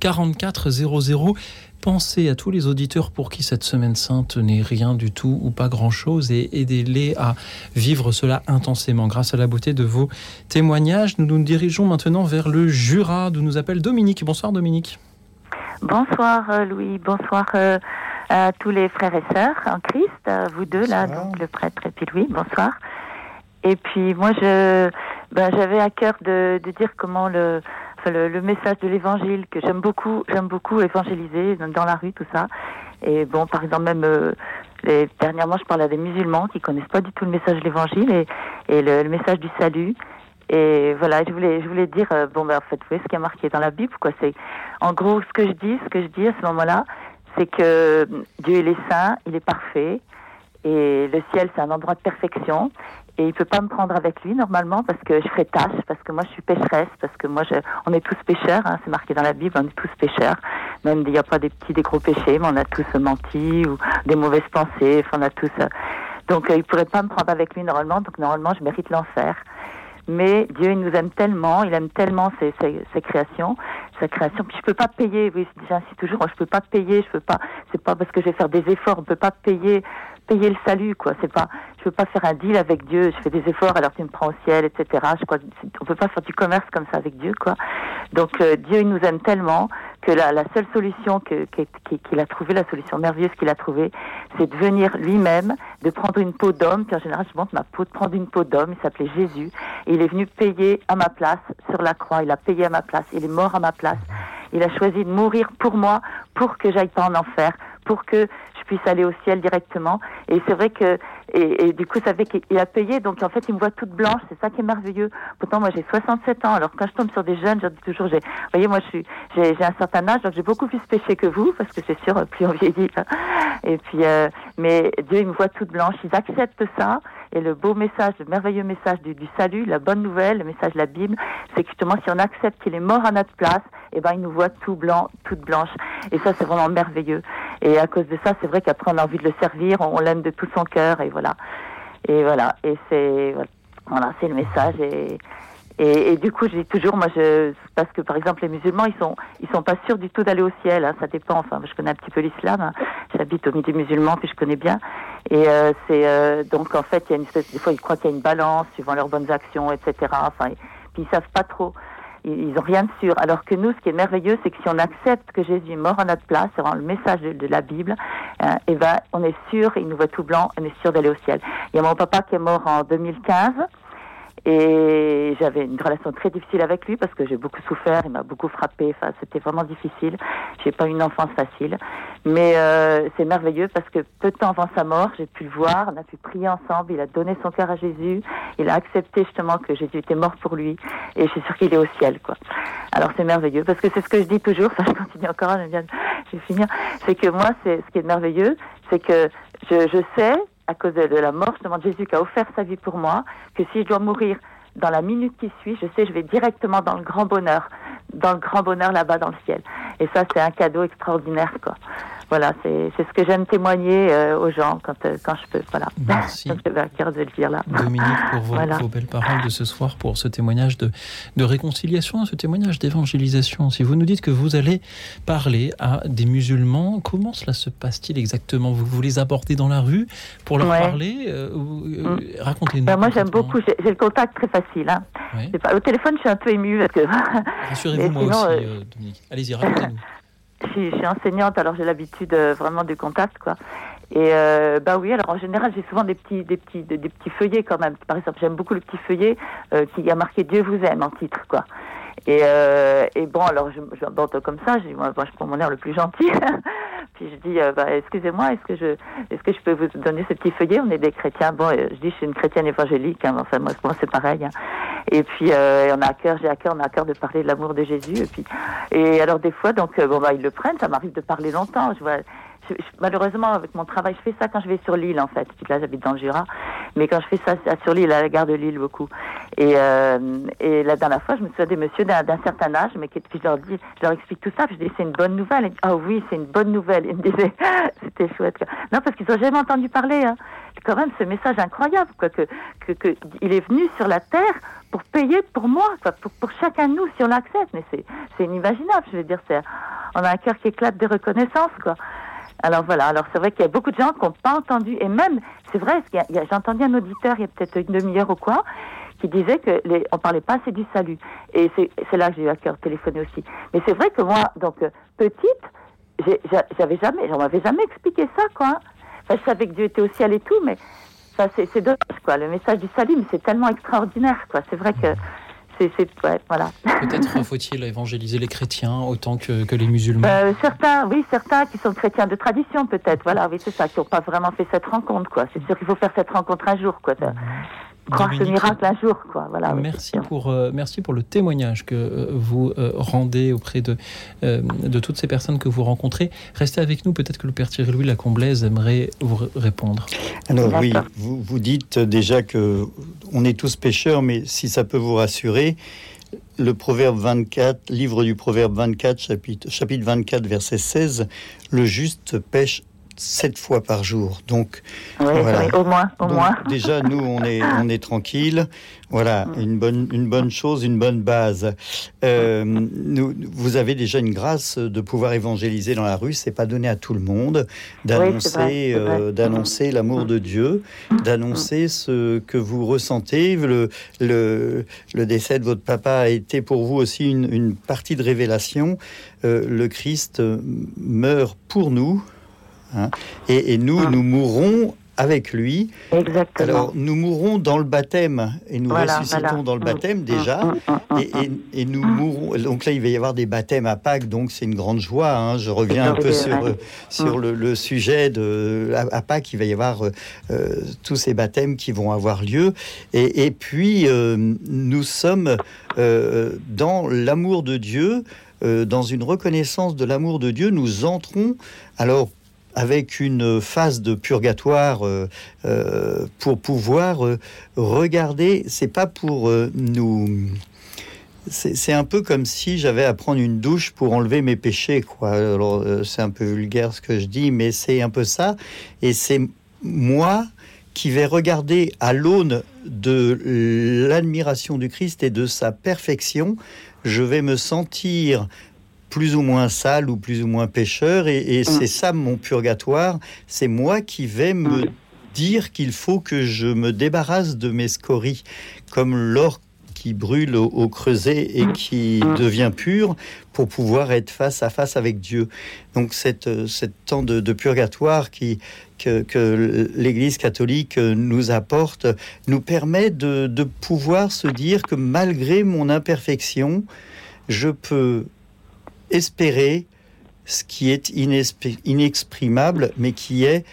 44 00. Pensez à tous les auditeurs pour qui cette semaine sainte n'est rien du tout ou pas grand-chose et aidez-les à vivre cela intensément grâce à la beauté de vos témoignages. Nous nous dirigeons maintenant vers le Jura d'où nous appelle Dominique. Bonsoir Dominique. Bonsoir euh, Louis, bonsoir euh, à tous les frères et sœurs en Christ, à vous deux là, donc le prêtre et puis Louis, bonsoir. Et puis moi je ben, j'avais à cœur de, de dire comment le, enfin, le, le message de l'évangile que j'aime beaucoup, j'aime beaucoup évangéliser dans la rue tout ça. Et bon par exemple même euh, les, dernièrement je parlais à des musulmans qui connaissent pas du tout le message de l'évangile et, et le, le message du salut. Et voilà, je voulais, je voulais dire, euh, bon, ben, en fait, vous voyez ce qui est marqué dans la Bible, quoi. C'est, en gros, ce que je dis, ce que je dis à ce moment-là, c'est que Dieu, est saint, il est parfait, et le ciel, c'est un endroit de perfection, et il peut pas me prendre avec lui, normalement, parce que je ferai tâche, parce que moi, je suis pécheresse, parce que moi, on est tous pécheurs, hein, c'est marqué dans la Bible, on est tous pécheurs. Même, il n'y a pas des petits, des gros péchés, mais on a tous menti, ou des mauvaises pensées, enfin, on a tous, euh, donc, euh, il pourrait pas me prendre avec lui, normalement, donc, normalement, je mérite l'enfer mais Dieu il nous aime tellement, il aime tellement ses, ses, ses créations, sa création. Puis je peux pas payer, oui, j'insiste toujours, je peux pas payer, je peux pas, c'est pas parce que je vais faire des efforts, on peut pas payer payer le salut, quoi. C'est pas, je peux pas faire un deal avec Dieu. Je fais des efforts, alors tu me prends au ciel, etc. Je crois, on peut pas faire du commerce comme ça avec Dieu, quoi. Donc euh, Dieu, il nous aime tellement que la, la seule solution que, qu'il, qu'il a trouvée, la solution merveilleuse qu'il a trouvée, c'est de venir lui-même, de prendre une peau d'homme. Puis en général, je montre ma peau, de prendre une peau d'homme. Il s'appelait Jésus. Et il est venu payer à ma place sur la croix. Il a payé à ma place. Il est mort à ma place. Il a choisi de mourir pour moi, pour que j'aille pas en enfer, pour que puisse aller au ciel directement. Et c'est vrai que, et, du coup, ça fait qu'il a payé, donc en fait, il me voit toute blanche, c'est ça qui est merveilleux. Pourtant, moi, j'ai 67 ans, alors quand je tombe sur des jeunes, je dis toujours, j'ai, voyez, moi, je suis, j'ai, j'ai un certain âge, donc j'ai beaucoup plus péché que vous, parce que c'est sûr, plus on vieillit. hein. Et puis, euh, mais Dieu, il me voit toute blanche, ils acceptent ça. Et le beau message, le merveilleux message du, du salut, la bonne nouvelle, le message de la Bible, c'est que justement, si on accepte qu'il est mort à notre place, eh ben, il nous voit tout blanc, toute blanche. Et ça, c'est vraiment merveilleux. Et à cause de ça, c'est vrai qu'après, on a envie de le servir, on, l'aime de tout son cœur, et voilà. Et voilà. Et c'est, voilà, c'est le message. Et, et, et du coup, je dis toujours, moi, je, parce que par exemple, les musulmans, ils sont, ils sont pas sûrs du tout d'aller au ciel. Hein, ça dépend. Enfin, je connais un petit peu l'islam. hein. J'habite au milieu musulman, puis je connais bien. Et euh, c'est euh, donc en fait, il y a une espèce, des fois, ils croient qu'il y a une balance suivant leurs bonnes actions, etc. Enfin, et- puis ils savent pas trop. Ils, ils ont rien de sûr. Alors que nous, ce qui est merveilleux, c'est que si on accepte que Jésus est mort à notre place, c'est vraiment le message de, la Bible, hein, et ben, on est sûr, il nous voit tout blanc, on est sûr d'aller au ciel. Il y a mon papa qui est mort en 2015. Et j'avais une relation très difficile avec lui parce que j'ai beaucoup souffert, il m'a beaucoup frappé. Enfin, c'était vraiment difficile. J'ai pas eu une enfance facile, mais euh, c'est merveilleux parce que peu de temps avant sa mort, j'ai pu le voir, on a pu prier ensemble. Il a donné son cœur à Jésus, il a accepté justement que Jésus était mort pour lui, et je suis sûre qu'il est au ciel, quoi. Alors c'est merveilleux parce que c'est ce que je dis toujours. Enfin, je continue encore, je viens, de- je vais finir. C'est que moi, c'est ce qui est merveilleux, c'est que je, je sais à cause de la mort justement de Jésus qui a offert sa vie pour moi, que si je dois mourir dans la minute qui suit, je sais, je vais directement dans le grand bonheur, dans le grand bonheur là-bas dans le ciel. Et ça, c'est un cadeau extraordinaire, quoi. Voilà, c'est ce que j'aime témoigner euh, aux gens quand, euh, quand je peux. Voilà. Merci. Donc, j'avais à cœur de le dire là. Dominique, pour vos, Voilà. vos belles paroles de ce soir, pour ce témoignage de, de réconciliation, ce témoignage d'évangélisation. Si vous nous dites que vous allez parler à des musulmans, comment cela se passe-t-il exactement? Vous, vous les abordez dans la rue pour leur Ouais. parler euh, euh, Racontez-nous. Ben, moi, j'aime beaucoup. J'ai le contact très facile. Hein. Ouais. C'est Pas, au téléphone, je suis un peu émue que. Rassurez-vous, moi sinon, aussi, Dominique. Allez-y, racontez-nous. suis, je suis enseignante, alors j'ai l'habitude euh, vraiment du contact, quoi. Et euh, bah oui, alors en général, j'ai souvent des petits, des petits, des, petits feuillets quand même. Par exemple, j'aime beaucoup le petit feuillet euh, qui a marqué Dieu vous aime en titre, quoi. Et, euh, et bon, alors je, je comme ça. Dis, moi, moi, je prends mon air le plus gentil. Puis je dis, euh, bah, excusez-moi, est-ce que je, est-ce que je peux vous donner ce petit feuillet? On est des chrétiens. Bon, euh, je dis, je suis une chrétienne évangélique. Hein, enfin, moi, c'est pareil. hein. Et puis, euh, on a à cœur, j'ai à cœur, on a à cœur de parler de l'amour de Jésus. Et puis, et alors des fois, donc, euh, bon, bah, ils le prennent. Ça m'arrive de parler longtemps. Je vois, malheureusement, avec mon travail, je fais ça quand je vais sur l'île, en fait. Puis là, j'habite dans le Jura. Mais quand je fais ça sur l'île, à la gare de l'île, beaucoup. Et, euh, la dernière fois, je me souviens des messieurs d'un certain âge, mais qui, puis je leur dis, je leur explique tout ça. Puis je dis, c'est une bonne nouvelle. Ah oui, c'est une bonne nouvelle. Ils me disaient, c'était chouette. Non, parce qu'ils n'ont jamais entendu parler. Hein. Quand même ce message incroyable, quoi, que, que, est venu sur la terre pour payer pour moi, quoi, pour, pour chacun de nous, si on l'accepte. Mais c'est, c'est inimaginable. Je veux dire, c'est, on a un cœur qui éclate de reconnaissance, quoi. Alors voilà, alors c'est vrai qu'il y a beaucoup de gens qui n'ont pas entendu, et même, c'est vrai, j'ai entendu un auditeur il y a peut-être une demi-heure ou quoi, qui disait que les, on parlait pas assez du salut. Et c'est, là que j'ai eu à cœur de téléphoner aussi. Mais c'est vrai que moi, donc, euh, petite, j'avais jamais, j'en m'avais jamais expliqué ça, quoi. Enfin, je savais que Dieu était au ciel et tout, mais ça, c'est, c'est dommage, quoi. Le message du salut, mais c'est tellement extraordinaire, quoi. C'est vrai que c'est, c'est, ouais, voilà. Peut-être faut-il évangéliser les chrétiens autant que, que les musulmans? Euh, certains, oui, certains qui sont chrétiens de tradition, peut-être. Voilà, oui, c'est ça, qui n'ont pas vraiment fait cette rencontre, quoi. C'est sûr qu'il faut faire cette rencontre un jour, quoi. Croire ce miracle un jour, quoi. Voilà. oui, Merci pour, euh, merci pour le témoignage que euh, vous euh, rendez auprès de, euh, de toutes ces personnes que vous rencontrez. Restez avec nous, peut-être que le Père Thierry Louis Lacomblaise aimerait vous répondre. Alors oui, vous, vous dites déjà que on est tous pécheurs, mais si ça peut vous rassurer, le proverbe 24, livre du proverbe 24, chapitre, chapitre 24, verset 16, le juste pêche sept fois par jour. Donc Oui, oui, au moins, au Donc, moins. Déjà, nous, on est, on est tranquille. Voilà, une bonne, une bonne chose, une bonne base. Euh, nous, vous avez déjà une grâce de pouvoir évangéliser dans la rue. C'est pas donné à tout le monde d'annoncer, euh, d'annoncer l'amour de Dieu, d'annoncer ce que vous ressentez. Le, le, le décès de votre papa a été pour vous aussi une, une partie de révélation. Euh, le Christ meurt pour nous. Hein, et, et nous, nous mourrons avec lui. Exactement. Alors, nous mourrons dans le baptême et nous Voilà, ressuscitons voilà. dans le baptême mm, déjà. mm, mm, Et, et- et nous mourrons. Donc là, il va y avoir des baptêmes à Pâques, donc c'est une grande joie. hein. Je reviens un peu sur, euh, sur le, le sujet de à, Pâques. Il va y avoir euh, euh, tous ces baptêmes qui vont avoir lieu. Et, et puis, euh, nous sommes euh, dans l'amour de Dieu, euh, dans une reconnaissance de l'amour de Dieu. Nous entrons alors avec une phase de purgatoire euh, euh, pour pouvoir euh, regarder. C'est pas pour nous. C'est un peu comme si j'avais à prendre une douche pour enlever mes péchés, quoi. Alors c'est un peu vulgaire ce que je dis, mais c'est un peu ça. Et c'est moi qui vais regarder à l'aune de l'admiration du Christ et de sa perfection, je vais me sentir plus ou moins sale ou plus ou moins pécheur, et, et c'est ça mon purgatoire, c'est moi qui vais me dire qu'il faut que je me débarrasse de mes scories, comme l'or qui brûle au, au creuset et qui devient pur pour pouvoir être face à face avec Dieu. Donc cette, cette temps de, de purgatoire qui, que, que l'Église catholique nous apporte nous permet de, de pouvoir se dire que malgré mon imperfection, je peux espérer ce qui est inexp- inexprimable, mais qui est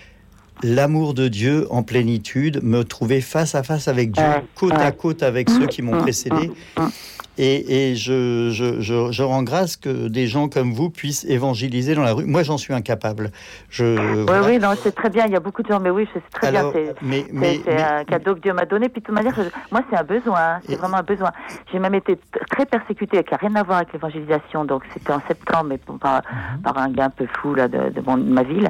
l'amour de Dieu en plénitude, me trouver face à face avec Dieu, côte à côte avec ceux qui m'ont précédé. Et, et je, je, je, je rends grâce que des gens comme vous puissent évangéliser dans la rue. Moi, j'en suis incapable. Je, Oui, voilà. oui, non, c'est très bien. Il y a beaucoup de gens, mais oui, c'est très Alors, bien. C'est mais- c'est- mais- c'est mais- un cadeau que Dieu m'a donné. Puis de toute manière, je- moi, c'est un besoin. hein. C'est vraiment un besoin. J'ai même été très persécutée, qui n'a rien à voir avec l'évangélisation. Donc, c'était en septembre, mais par, Mhm. par un gars un peu fou là, de, de mon- de ma ville.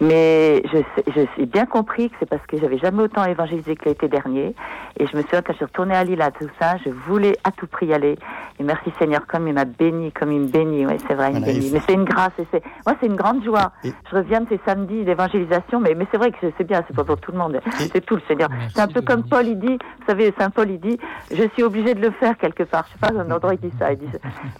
Mais je je j'ai bien compris que c'est parce que j'avais jamais autant évangélisé que l'été dernier. Et je me souviens, quand je suis retournée à Lille, à tout ça, je voulais à tout prix y aller. Et merci Seigneur, comme il m'a béni, comme il me bénit. Oui, c'est vrai, il me Voilà, bénit. faut- Mais c'est une grâce. Et c'est, moi, c'est une grande joie. Je reviens de ces samedis d'évangélisation, mais, mais c'est vrai que c'est bien, c'est pas pour tout le monde. C'est tout le Seigneur. C'est un peu comme Paul, il dit, vous savez, Saint Paul, il dit, je suis obligé de le faire quelque part. Je sais pas, un endroit, il dit ça. Il dit,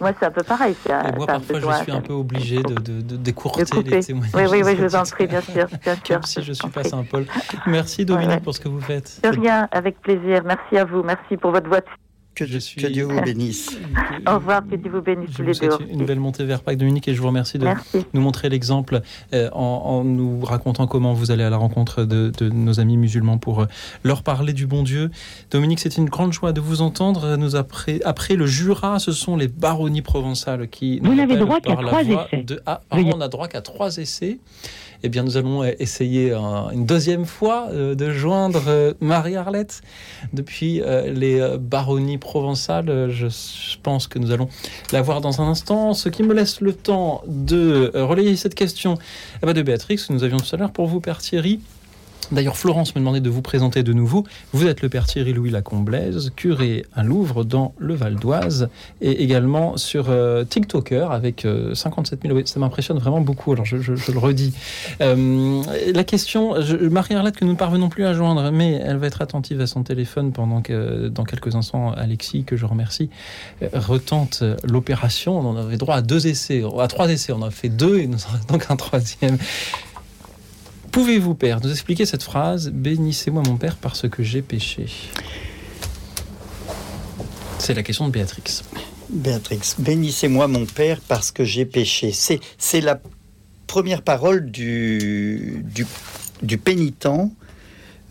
moi, c'est un peu pareil. C'est un, Et moi, parfois, besoin. je suis un peu obligé de, de, de décourter De les témoignages. Oui, oui, oui, je vous en prie, bien sûr, bien sûr. Comme si je suis pas Saint-Paul. Merci Dominique Ouais, ouais. pour ce que vous faites. De rien, avec plaisir. Merci à vous. Merci pour votre voix. Que, que Dieu vous bénisse. Au revoir, que Dieu vous bénisse Je tous vous les souhaite deux. une belle montée vers Pâques, Dominique, et je vous remercie de Merci. nous montrer l'exemple euh, en, en nous racontant comment vous allez à la rencontre de, de nos amis musulmans pour euh, leur parler du bon Dieu. Dominique, c'est une grande joie de vous entendre. Nous après, après le Jura, ce sont les baronnies provençales qui Vous n'avez droit qu'à trois essais. de- Ah, pardon, on a droit qu'à trois essais. Eh bien, nous allons euh, essayer un- une deuxième fois euh, de joindre euh, Marie-Arlette depuis euh, les euh, baronnies provençales. Euh, Je, pense que nous allons la voir dans un instant. Ce qui me laisse le temps de euh, relayer cette question eh ben, de Béatrix nous avions tout à l'heure pour vous, Père Thierry. D'ailleurs, Florence me demandait de vous présenter de nouveau. Vous êtes le père Thierry Louis Lacomblaise, curé à Louvre dans le Val d'Oise et également sur euh, TikToker avec euh, 57 000. Oui, ça m'impressionne vraiment beaucoup. Alors je, le redis. Euh, la question, Marie-Arlette que nous ne parvenons plus à joindre, mais elle va être attentive à son téléphone pendant que dans quelques instants, Alexis, que je remercie, euh, retente l'opération. On avait droit à deux essais, à trois essais. On en a fait deux et nous en donc un troisième. Pouvez-vous, Père, nous expliquer cette phrase Bénissez-moi, mon Père, parce que j'ai péché? C'est la question de Béatrix. Béatrix, bénissez-moi mon Père parce que j'ai péché. C'est, la première parole du, du, pénitent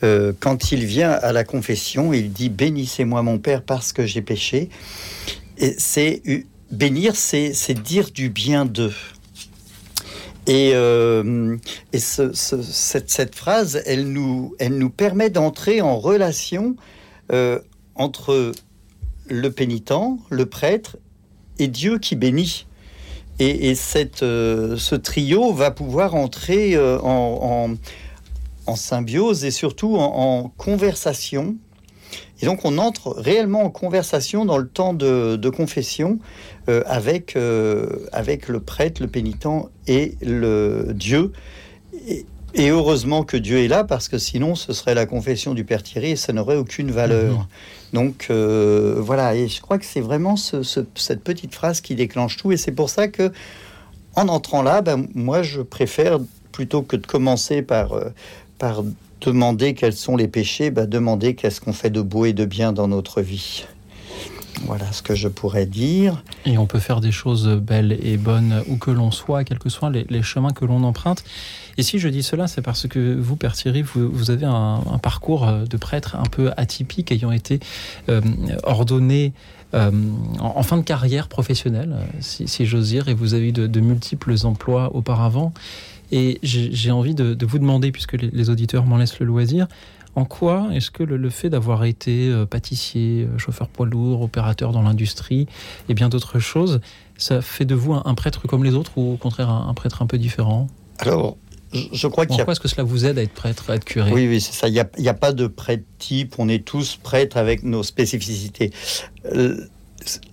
euh, quand il vient à la confession. Il dit bénissez-moi mon Père parce que j'ai péché. Et c'est bénir, c'est dire du bien d'eux. Et, euh, et ce- ce- cette, phrase, elle nous, permet d'entrer en relation euh, entre le pénitent, le prêtre et Dieu qui bénit. Et, euh, ce trio va pouvoir entrer en, symbiose et surtout en conversation. Et donc on entre réellement en conversation dans le temps de, de confession euh, avec, euh, avec le prêtre, le pénitent et le Dieu. Et, et heureusement que Dieu est là, parce que sinon ce serait la confession du Père Thierry et ça n'aurait aucune valeur. Donc euh, voilà, et je crois que c'est vraiment ce- ce- cette petite phrase qui déclenche tout, et c'est pour ça que en entrant là, ben, moi je préfère plutôt que de commencer par, par demander quels sont les péchés, bah, demander qu'est-ce qu'on fait de beau et de bien dans notre vie. Voilà ce que je pourrais dire. Et on peut faire des choses belles et bonnes où que l'on soit, quels que soient les, chemins que l'on emprunte. Et si je dis cela, c'est parce que vous, Père Thierry, vous, avez un, parcours de prêtre un peu atypique, ayant été euh, ordonné euh, en, fin de carrière professionnelle, si, j'ose dire, et vous avez eu de, multiples emplois auparavant. Et j'ai envie de, vous demander, puisque les auditeurs m'en laissent le loisir, en quoi est-ce que le, fait d'avoir été euh, pâtissier, euh, chauffeur poids lourd, opérateur dans l'industrie et bien d'autres choses, ça fait de vous un, prêtre comme les autres ou au contraire un, prêtre un peu différent? Alors, je, crois qu'il y a... est-ce que cela vous aide à être prêtre, à être curé? Oui, oui, c'est ça. Il n'y a, pas de prêtre type. On est tous prêtres avec nos spécificités.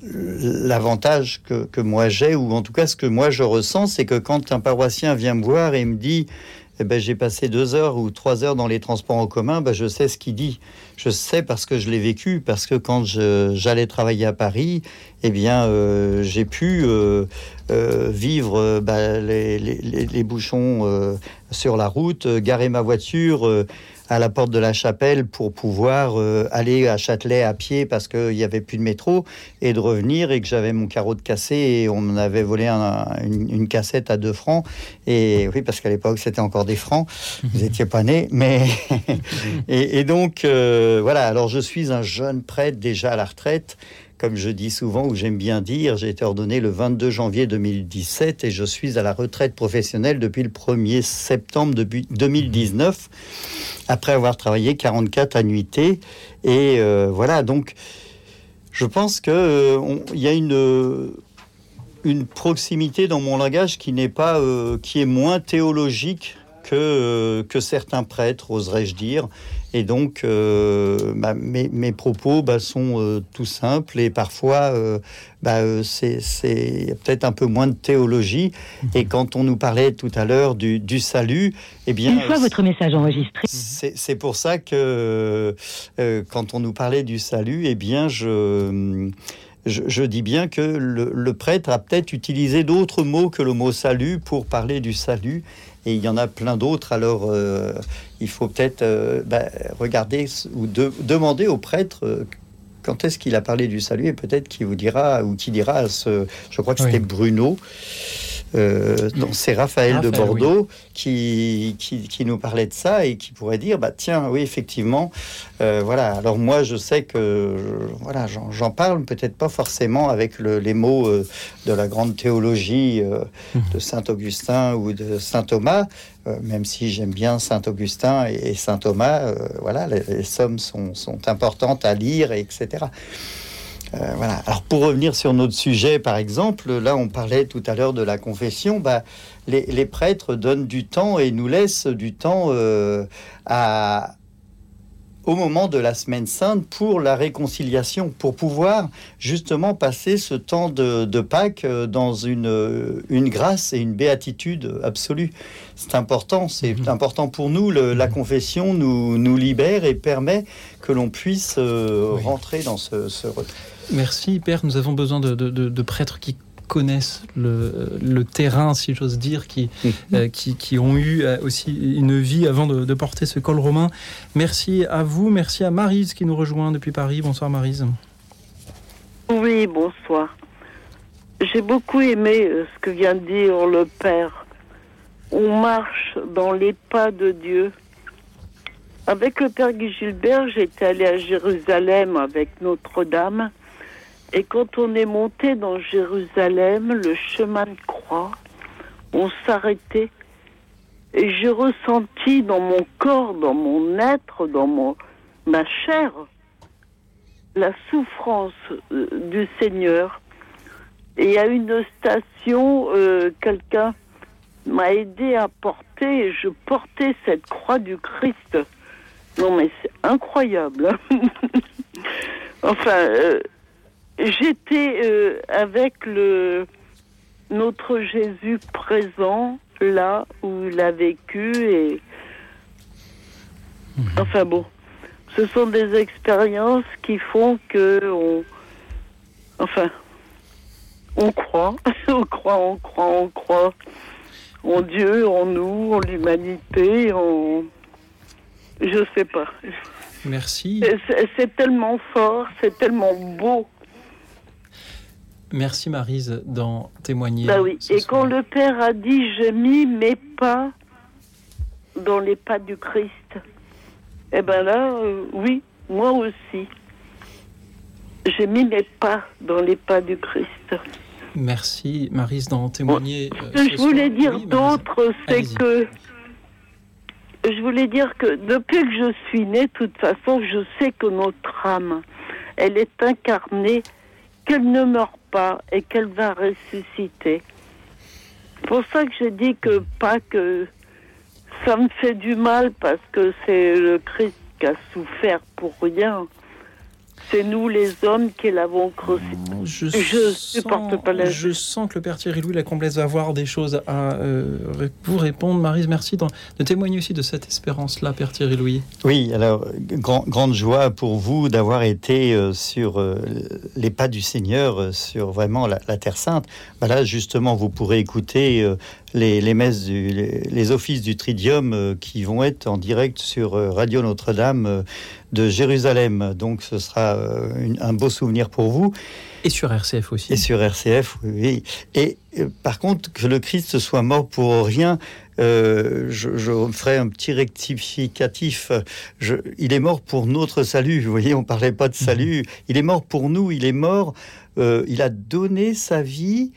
L'avantage que, que moi j'ai, ou en tout cas ce que moi je ressens, c'est que quand un paroissien vient me voir et me dit eh ben, j'ai passé deux heures ou trois heures dans les transports en commun, ben, je sais ce qu'il dit. Je sais parce que je l'ai vécu, parce que quand j'allais travailler à Paris, eh bien, euh, j'ai pu euh, euh, vivre ben, les, les, les, bouchons sur la route, garer ma voiture à la porte de la chapelle pour pouvoir euh, aller à Châtelet à pied parce qu'il n'y avait plus de métro et de revenir et que j'avais mon carreau de cassé et on m'avait volé une, cassette à deux francs. Et oui, parce qu'à l'époque, c'était encore des francs. Vous n'étiez pas né. Mais et, donc, euh, voilà. Alors, je suis un jeune prêtre déjà à la retraite comme je dis souvent, ou j'aime bien dire, j'ai été ordonné le 22 janvier 2017 et je suis à la retraite professionnelle depuis le 1er septembre 2019, après avoir travaillé 44 annuités. Et euh, voilà, donc je pense qu'il euh, y a une, une proximité dans mon langage qui n'est pas, euh, qui est moins théologique que, que certains prêtres, oserais-je dire. Et donc, euh, bah, mes, mes, propos bah, sont euh, tout simples et parfois, euh, bah, c'est peut-être un peu moins de théologie. Et quand on nous parlait tout à l'heure du, du, salut, eh bien... Une fois votre message enregistré. C'est pour ça que quand on nous parlait du salut, eh bien, je... Je, dis bien que le, le prêtre a peut-être utilisé d'autres mots que le mot salut pour parler du salut et il y en a plein d'autres. Alors, euh, il faut peut-être euh, bah, regarder ou demander au prêtre euh, quand est-ce qu'il a parlé du salut et peut-être qu'il vous dira ou qui dira ce, je crois que c'était Bruno euh, c'est Raphaël de Bordeaux qui, qui, nous parlait de ça et qui pourrait dire bah tiens oui effectivement euh, voilà. Alors moi je sais que voilà j'en parle peut-être pas forcément avec les mots euh, de la grande théologie mmh. de saint Augustin ou de saint Thomas. Même si j'aime bien saint Augustin et, saint Thomas voilà les, sommes sont, sont importantes à lire etc euh, voilà. Alors pour revenir sur notre sujet, par exemple, là on parlait tout à l'heure de la confession. Bah, les, prêtres donnent du temps et nous laissent du temps euh, à, au moment de la semaine sainte pour la réconciliation, pour pouvoir justement passer ce temps de, Pâques euh, dans une, une grâce et une béatitude absolue. C'est important, c'est mhm. important pour nous. la mhm. confession nous, nous libère et permet que l'on puisse rentrer dans ce, ce Merci Père, nous avons besoin de, prêtres qui connaissent le, terrain, si j'ose dire, qui, mhm. euh, qui, ont eu euh, aussi une vie avant de, porter ce col romain. Merci à vous, merci à Marise qui nous rejoint depuis Paris. Bonsoir Marise. Oui, bonsoir. J'ai beaucoup aimé euh, ce que vient de dire le Père. On marche dans les pas de Dieu. Avec le Père Guy Gilbert, j'étais allé à Jérusalem avec Notre-Dame. Et quand on est monté dans Jérusalem, le chemin de croix, on s'arrêtait. Et j'ai ressenti dans mon corps, dans mon être, dans mon, ma chair, la souffrance euh, du Seigneur. Et à une station, euh, quelqu'un m'a aidé à porter, et je portais cette croix du Christ. Non mais c'est incroyable. enfin, euh, J'étais euh, avec le notre Jésus présent là où il a vécu et mhm. enfin bon, ce sont des expériences qui font que on enfin on croit, on croit, on croit, on croit en Dieu, en nous, en l'humanité, en Je sais pas. Merci. C'est tellement fort, c'est tellement beau. Merci Marise d'en témoigner. Bah oui. Et quand le Père a dit je mis mes pas dans les pas du Christ, eh ben là, euh, oui, moi aussi. J'ai mis mes pas dans les pas du Christ. Merci Marise d'en témoigner. Ce que je voulais dire d'autre, c'est que je voulais dire que depuis que je suis née, de toute façon, je sais que notre âme, elle est incarnée, qu'elle ne meurt pas et qu'elle va ressusciter. Pour ça que je dis que pas que ça me fait du mal parce que c'est le Christ qui a souffert pour rien. C'est nous les hommes qui l'avons crucifié. Je, Je supporte pas la Je sens que le Père Thierry Louis la Comblesse va avoir des choses à euh, vous répondre. Marise, merci de témoigner aussi de cette espérance-là, Père Thierry Louis. Oui, alors, grand- grande joie pour vous d'avoir été euh, sur euh, les pas du Seigneur, euh, sur vraiment la, la Terre Sainte. Bah là, justement, vous pourrez écouter euh, les, les messes, du, les, les offices du Tridium euh, qui vont être en direct sur euh, Radio Notre-Dame euh, de Jérusalem. Donc, ce sera une- un beau souvenir pour vous. Et sur RCF aussi. Et sur RCF, oui. Et par contre, que le Christ soit mort pour rien, euh, je, je ferai un petit rectificatif. Je- il est mort pour notre salut. Vous voyez, on parlait pas de salut. Il est mort pour nous. Il est mort. euh, il a donné sa vie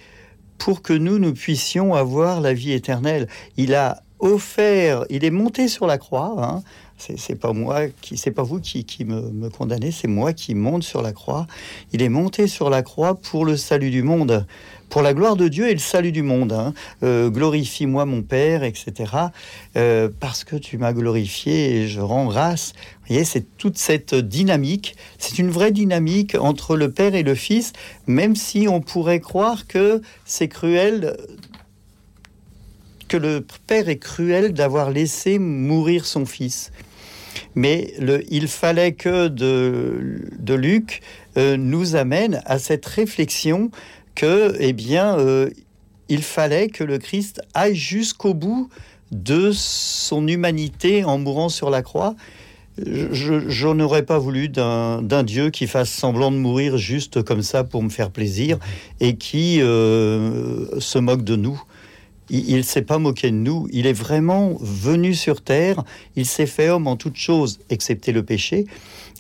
pour que nous, nous puissions avoir la vie éternelle. Il a offert, il est monté sur la croix. Hein. C'est, pas moi qui, c'est pas vous qui, qui me, me condamnez, c'est moi qui monte sur la croix. Il est monté sur la croix pour le salut du monde, pour la gloire de Dieu et le salut du monde. hein. Euh, glorifie-moi mon Père, etc. Euh, parce que tu m'as glorifié et je rends grâce. Vous voyez, c'est toute cette dynamique. C'est une vraie dynamique entre le Père et le Fils, même si on pourrait croire que c'est cruel que le père est cruel d'avoir laissé mourir son fils. Mais le, il fallait que de, Luc euh, nous amène à cette réflexion que, eh bien, euh, il fallait que le Christ aille jusqu'au bout de son humanité en mourant sur la croix. Je, n'aurais pas voulu d'un d'un Dieu qui fasse semblant de mourir juste comme ça pour me faire plaisir et qui euh, se moque de nous. Il ne s'est pas moqué de nous. Il est vraiment venu sur terre. Il s'est fait homme en toutes choses, excepté le péché.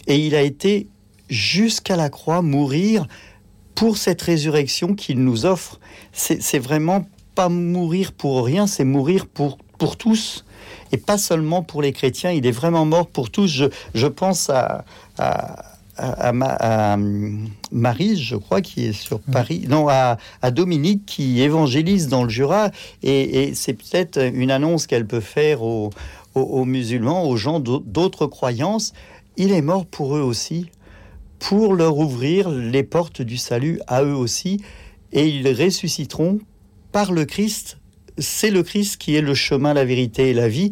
Et il a été jusqu'à la croix mourir pour cette résurrection qu'il nous offre. C'est vraiment pas mourir pour rien, c'est mourir pour, pour tous. Et pas seulement pour les chrétiens. Il est vraiment mort pour tous. Je, je pense à, à, à, à Ma- à, hum, Marie, je crois, qui est sur Paris, non, à, à Dominique, qui évangélise dans le Jura, et, et c'est peut-être une annonce qu'elle peut faire aux, aux- aux musulmans, aux gens d'au- d'autres croyances. Il est mort pour eux aussi, pour leur ouvrir les portes du salut à eux aussi, et ils ressusciteront par le Christ. C'est le Christ qui est le chemin, la vérité et la vie,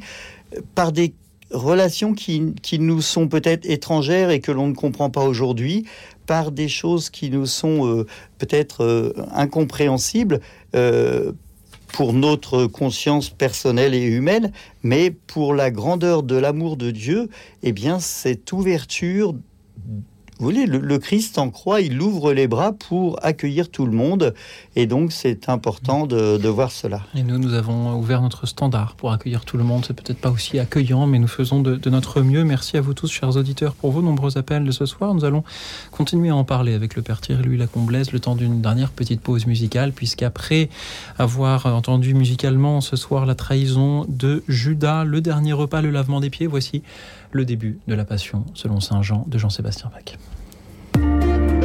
par des relations qui, qui nous sont peut-être étrangères et que l'on ne comprend pas aujourd'hui, par des choses qui nous sont euh, peut-être euh, incompréhensibles euh, pour notre conscience personnelle et humaine, mais pour la grandeur de l'amour de Dieu, eh bien cette ouverture vous voyez, le, Christ en croix, il ouvre les bras pour accueillir tout le monde. Et donc, c'est important de, voir cela. Et nous, nous avons ouvert notre standard pour accueillir tout le monde. C'est peut-être pas aussi accueillant, mais nous faisons de, notre mieux. Merci à vous tous, chers auditeurs, pour vos nombreux appels de ce soir. Nous allons continuer à en parler avec le Père Thierry Louis Lacomblaise le temps d'une dernière petite pause musicale, puisqu'après avoir entendu musicalement ce soir la trahison de Judas, le dernier repas, le lavement des pieds, voici le début de la Passion selon Saint Jean de Jean-Sébastien Bach.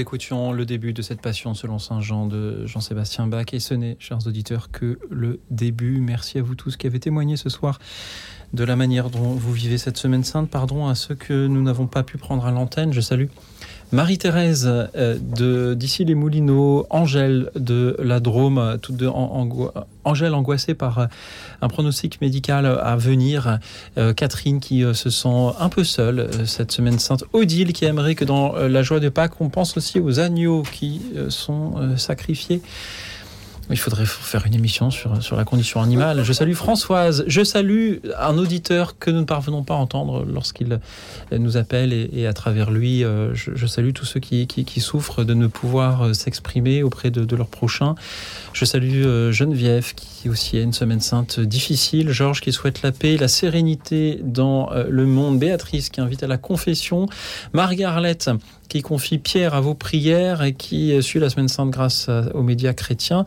Écoutions le début de cette passion selon Saint Jean de Jean-Sébastien Bach et ce n'est, chers auditeurs, que le début. Merci à vous tous qui avez témoigné ce soir de la manière dont vous vivez cette semaine sainte. Pardon à ceux que nous n'avons pas pu prendre à l'antenne. Je salue Marie-Thérèse euh, de d'ici les Moulineaux, Angèle de la Drôme, toutes deux Angèle angoissée par euh, un pronostic médical à venir, euh, Catherine qui se sent un peu seule cette semaine sainte, Odile qui aimerait que dans la joie de Pâques on pense aussi aux agneaux qui sont sacrifiés. Il faudrait faire une émission sur, sur la condition animale. Je salue Françoise. Je salue un auditeur que nous ne parvenons pas à entendre lorsqu'il nous appelle et, à travers lui, euh, je, salue tous ceux qui, qui, souffrent de ne pouvoir euh, s'exprimer auprès de, de leurs prochains. Je salue euh, Geneviève qui aussi a une semaine sainte difficile. Georges qui souhaite la paix, la sérénité dans le monde. Béatrice qui invite à la confession. Margarette qui confie Pierre à vos prières et qui suit la semaine sainte grâce aux médias chrétiens.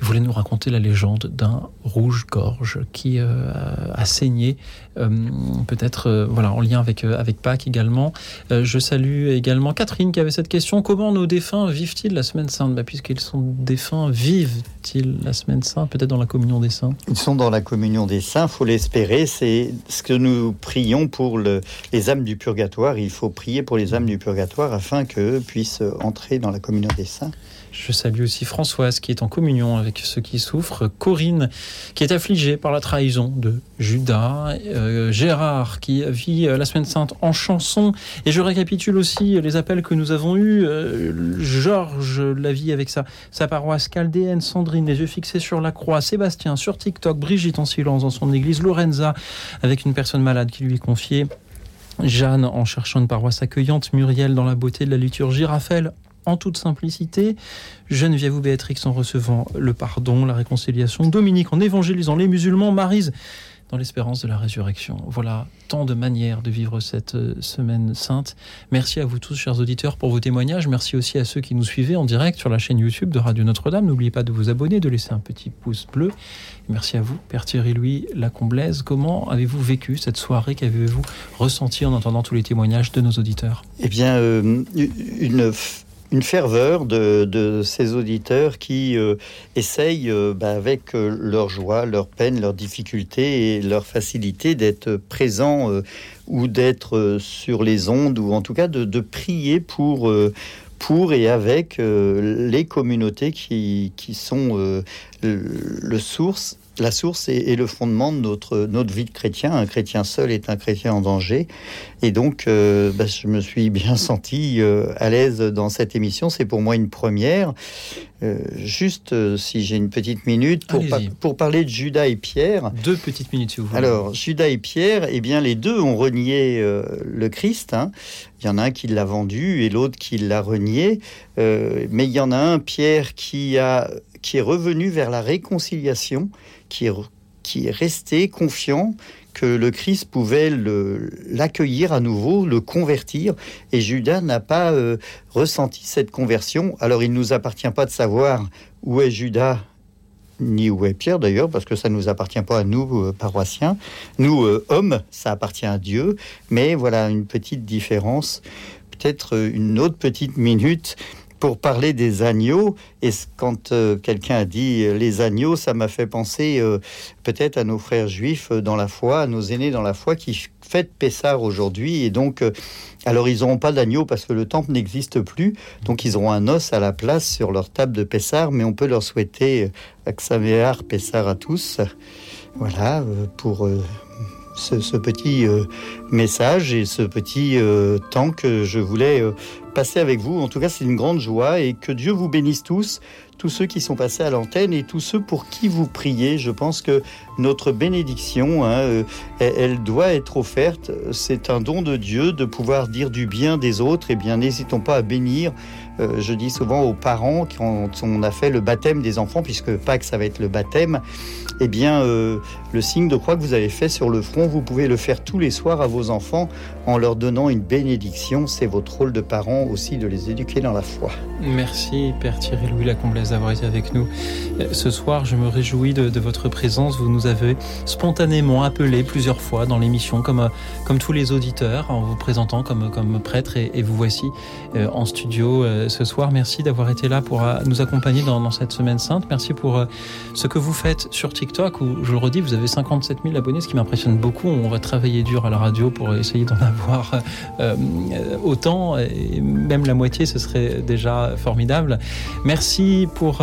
Il voulait nous raconter la légende d'un rouge-gorge qui euh, a saigné, euh, peut-être euh, voilà, en lien avec, avec Pâques également. je salue également Catherine qui avait cette question. Comment nos défunts vivent-ils la semaine sainte? Bah, Puisqu'ils sont défunts, vivent-ils la semaine sainte, peut-être dans la communion des saints? Ils sont dans la communion des saints, il faut l'espérer. C'est ce que nous prions pour le, les âmes du purgatoire. Il faut prier pour les âmes du purgatoire afin qu'eux puissent entrer dans la communion des saints. Je salue aussi Françoise qui est en communion avec ceux qui souffrent, Corinne qui est affligée par la trahison de Judas, euh, Gérard qui vit euh, la semaine sainte en chanson. Et je récapitule aussi les appels que nous avons eus. Euh, Georges la vie avec sa, sa paroisse, Caldéenne, Sandrine, les yeux fixés sur la croix, Sébastien sur TikTok, Brigitte en silence dans son église, Lorenza avec une personne malade qui lui est confiée. Jeanne en cherchant une paroisse accueillante, Muriel dans la beauté de la liturgie, Raphaël en toute simplicité. Geneviève ou Béatrix en recevant le pardon, la réconciliation. Dominique en évangélisant les musulmans. Marise dans l'espérance de la résurrection. Voilà tant de manières de vivre cette euh, semaine sainte. Merci à vous tous, chers auditeurs, pour vos témoignages. Merci aussi à ceux qui nous suivaient en direct sur la chaîne YouTube de Radio Notre-Dame. N'oubliez pas de vous abonner, de laisser un petit pouce bleu. merci à vous, Père Thierry-Louis Lacomblaise. Comment avez-vous vécu cette soirée? Qu'avez-vous ressenti en entendant tous les témoignages de nos auditeurs? Eh bien, euh, une une ferveur de, ces auditeurs qui euh, essayent, euh, bah, avec euh, leur joie, leur peine, leurs difficultés et leur facilité, d'être présents ou d'être sur les ondes, ou en tout cas de, prier pour pour et avec les communautés qui, sont le source la source est, le fondement de notre, notre vie de chrétien. Un chrétien seul est un chrétien en danger. Et donc, euh, bah, je me suis bien senti euh, à l'aise dans cette émission. C'est pour moi une première. Euh, juste, si j'ai une petite minute, pour, pour, parler de Judas et Pierre. Deux petites minutes, si vous voulez. Alors, Judas et Pierre, eh bien, les deux ont renié le Christ. Hein. Il y en a un qui l'a vendu et l'autre qui l'a renié. mais il y en a un, Pierre, qui, a, qui est revenu vers la réconciliation qui est, qui est resté confiant que le Christ pouvait l'accueillir à nouveau, le convertir, et Judas n'a pas euh, ressenti cette conversion. Alors il ne nous appartient pas de savoir où est Judas ni où est Pierre d'ailleurs, parce que ça ne nous appartient pas à nous, euh, paroissiens. Nous, euh, hommes, ça appartient à Dieu. Mais voilà une petite différence, peut-être une autre petite minute pour parler des agneaux, et quand euh, quelqu'un a dit euh, les agneaux, ça m'a fait penser euh, peut-être à nos frères juifs dans la foi, à nos aînés dans la foi qui fêtent Pessar aujourd'hui. Et donc, alors ils n'auront pas d'agneau parce que le temple n'existe plus, donc ils auront un os à la place sur leur table de Pessar, mais on peut leur souhaiter Aksavear Pessar à tous. Voilà, pour ce, petit message et ce petit temps que je voulais passer avec vous. En tout cas, c'est une grande joie et que Dieu vous bénisse tous, tous ceux qui sont passés à l'antenne et tous ceux pour qui vous priez. Je pense que notre bénédiction, hein, euh, elle, doit être offerte. C'est un don de Dieu de pouvoir dire du bien des autres. Eh bien, n'hésitons pas à bénir. Euh, je dis souvent aux parents quand on a fait le baptême des enfants, puisque Pâques ça va être le baptême. Eh bien, euh, le signe de croix que vous avez fait sur le front, vous pouvez le faire tous les soirs à vos enfants en leur donnant une bénédiction. C'est votre rôle de parent aussi de les éduquer dans la foi. Merci Père Thierry Louis Lacomblaise d'avoir été avec nous euh, ce soir. Je me réjouis de, votre présence. Vous nous avez spontanément appelé plusieurs fois dans l'émission, comme, euh, comme tous les auditeurs, en vous présentant comme, comme prêtre. Et, vous voici en studio ce soir. Merci d'avoir été là pour nous accompagner dans, dans, cette semaine sainte. Merci pour ce que vous faites sur TikTok, où je le redis, vous avez 57 000 abonnés, ce qui m'impressionne beaucoup. On va travailler dur à la radio pour essayer d'en avoir autant, et même la moitié, ce serait déjà formidable. Merci pour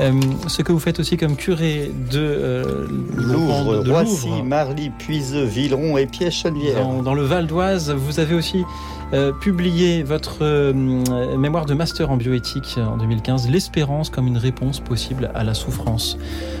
euh, ce que vous faites aussi comme curé de euh, Louvre, de Roissy, Louvre. Marly, Puiseux, Villeron et Piège-Chenevière. Dans, dans, le Val d'Oise, vous avez aussi euh, publié votre euh, mémoire de master en bioéthique en 2015, L'espérance comme une réponse possible à la souffrance.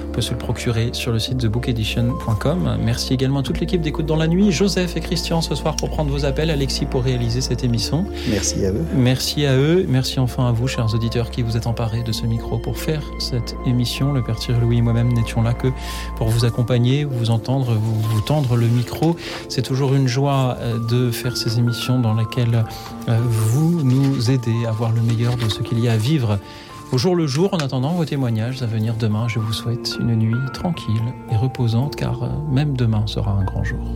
On peut se le procurer sur le site thebookedition.com. Merci également à toute l'équipe d'écoute dans la nuit, Joseph et Christian ce soir pour prendre vos appels, Alexis pour réaliser cette émission. Merci à eux. Merci à eux. Merci enfin à vous, chers auditeurs, qui vous êtes emparés de ce micro pour faire cette émission. Le Père Thierry Louis et moi-même n'étions là que pour vous accompagner, vous entendre, vous, vous tendre le micro. C'est toujours une joie euh, de faire ces émissions dans lesquelles euh, vous nous aidez à voir le meilleur de ce qu'il y a à vivre au jour le jour. En attendant vos témoignages à venir demain, je vous souhaite une nuit tranquille et reposante car même demain sera un grand jour.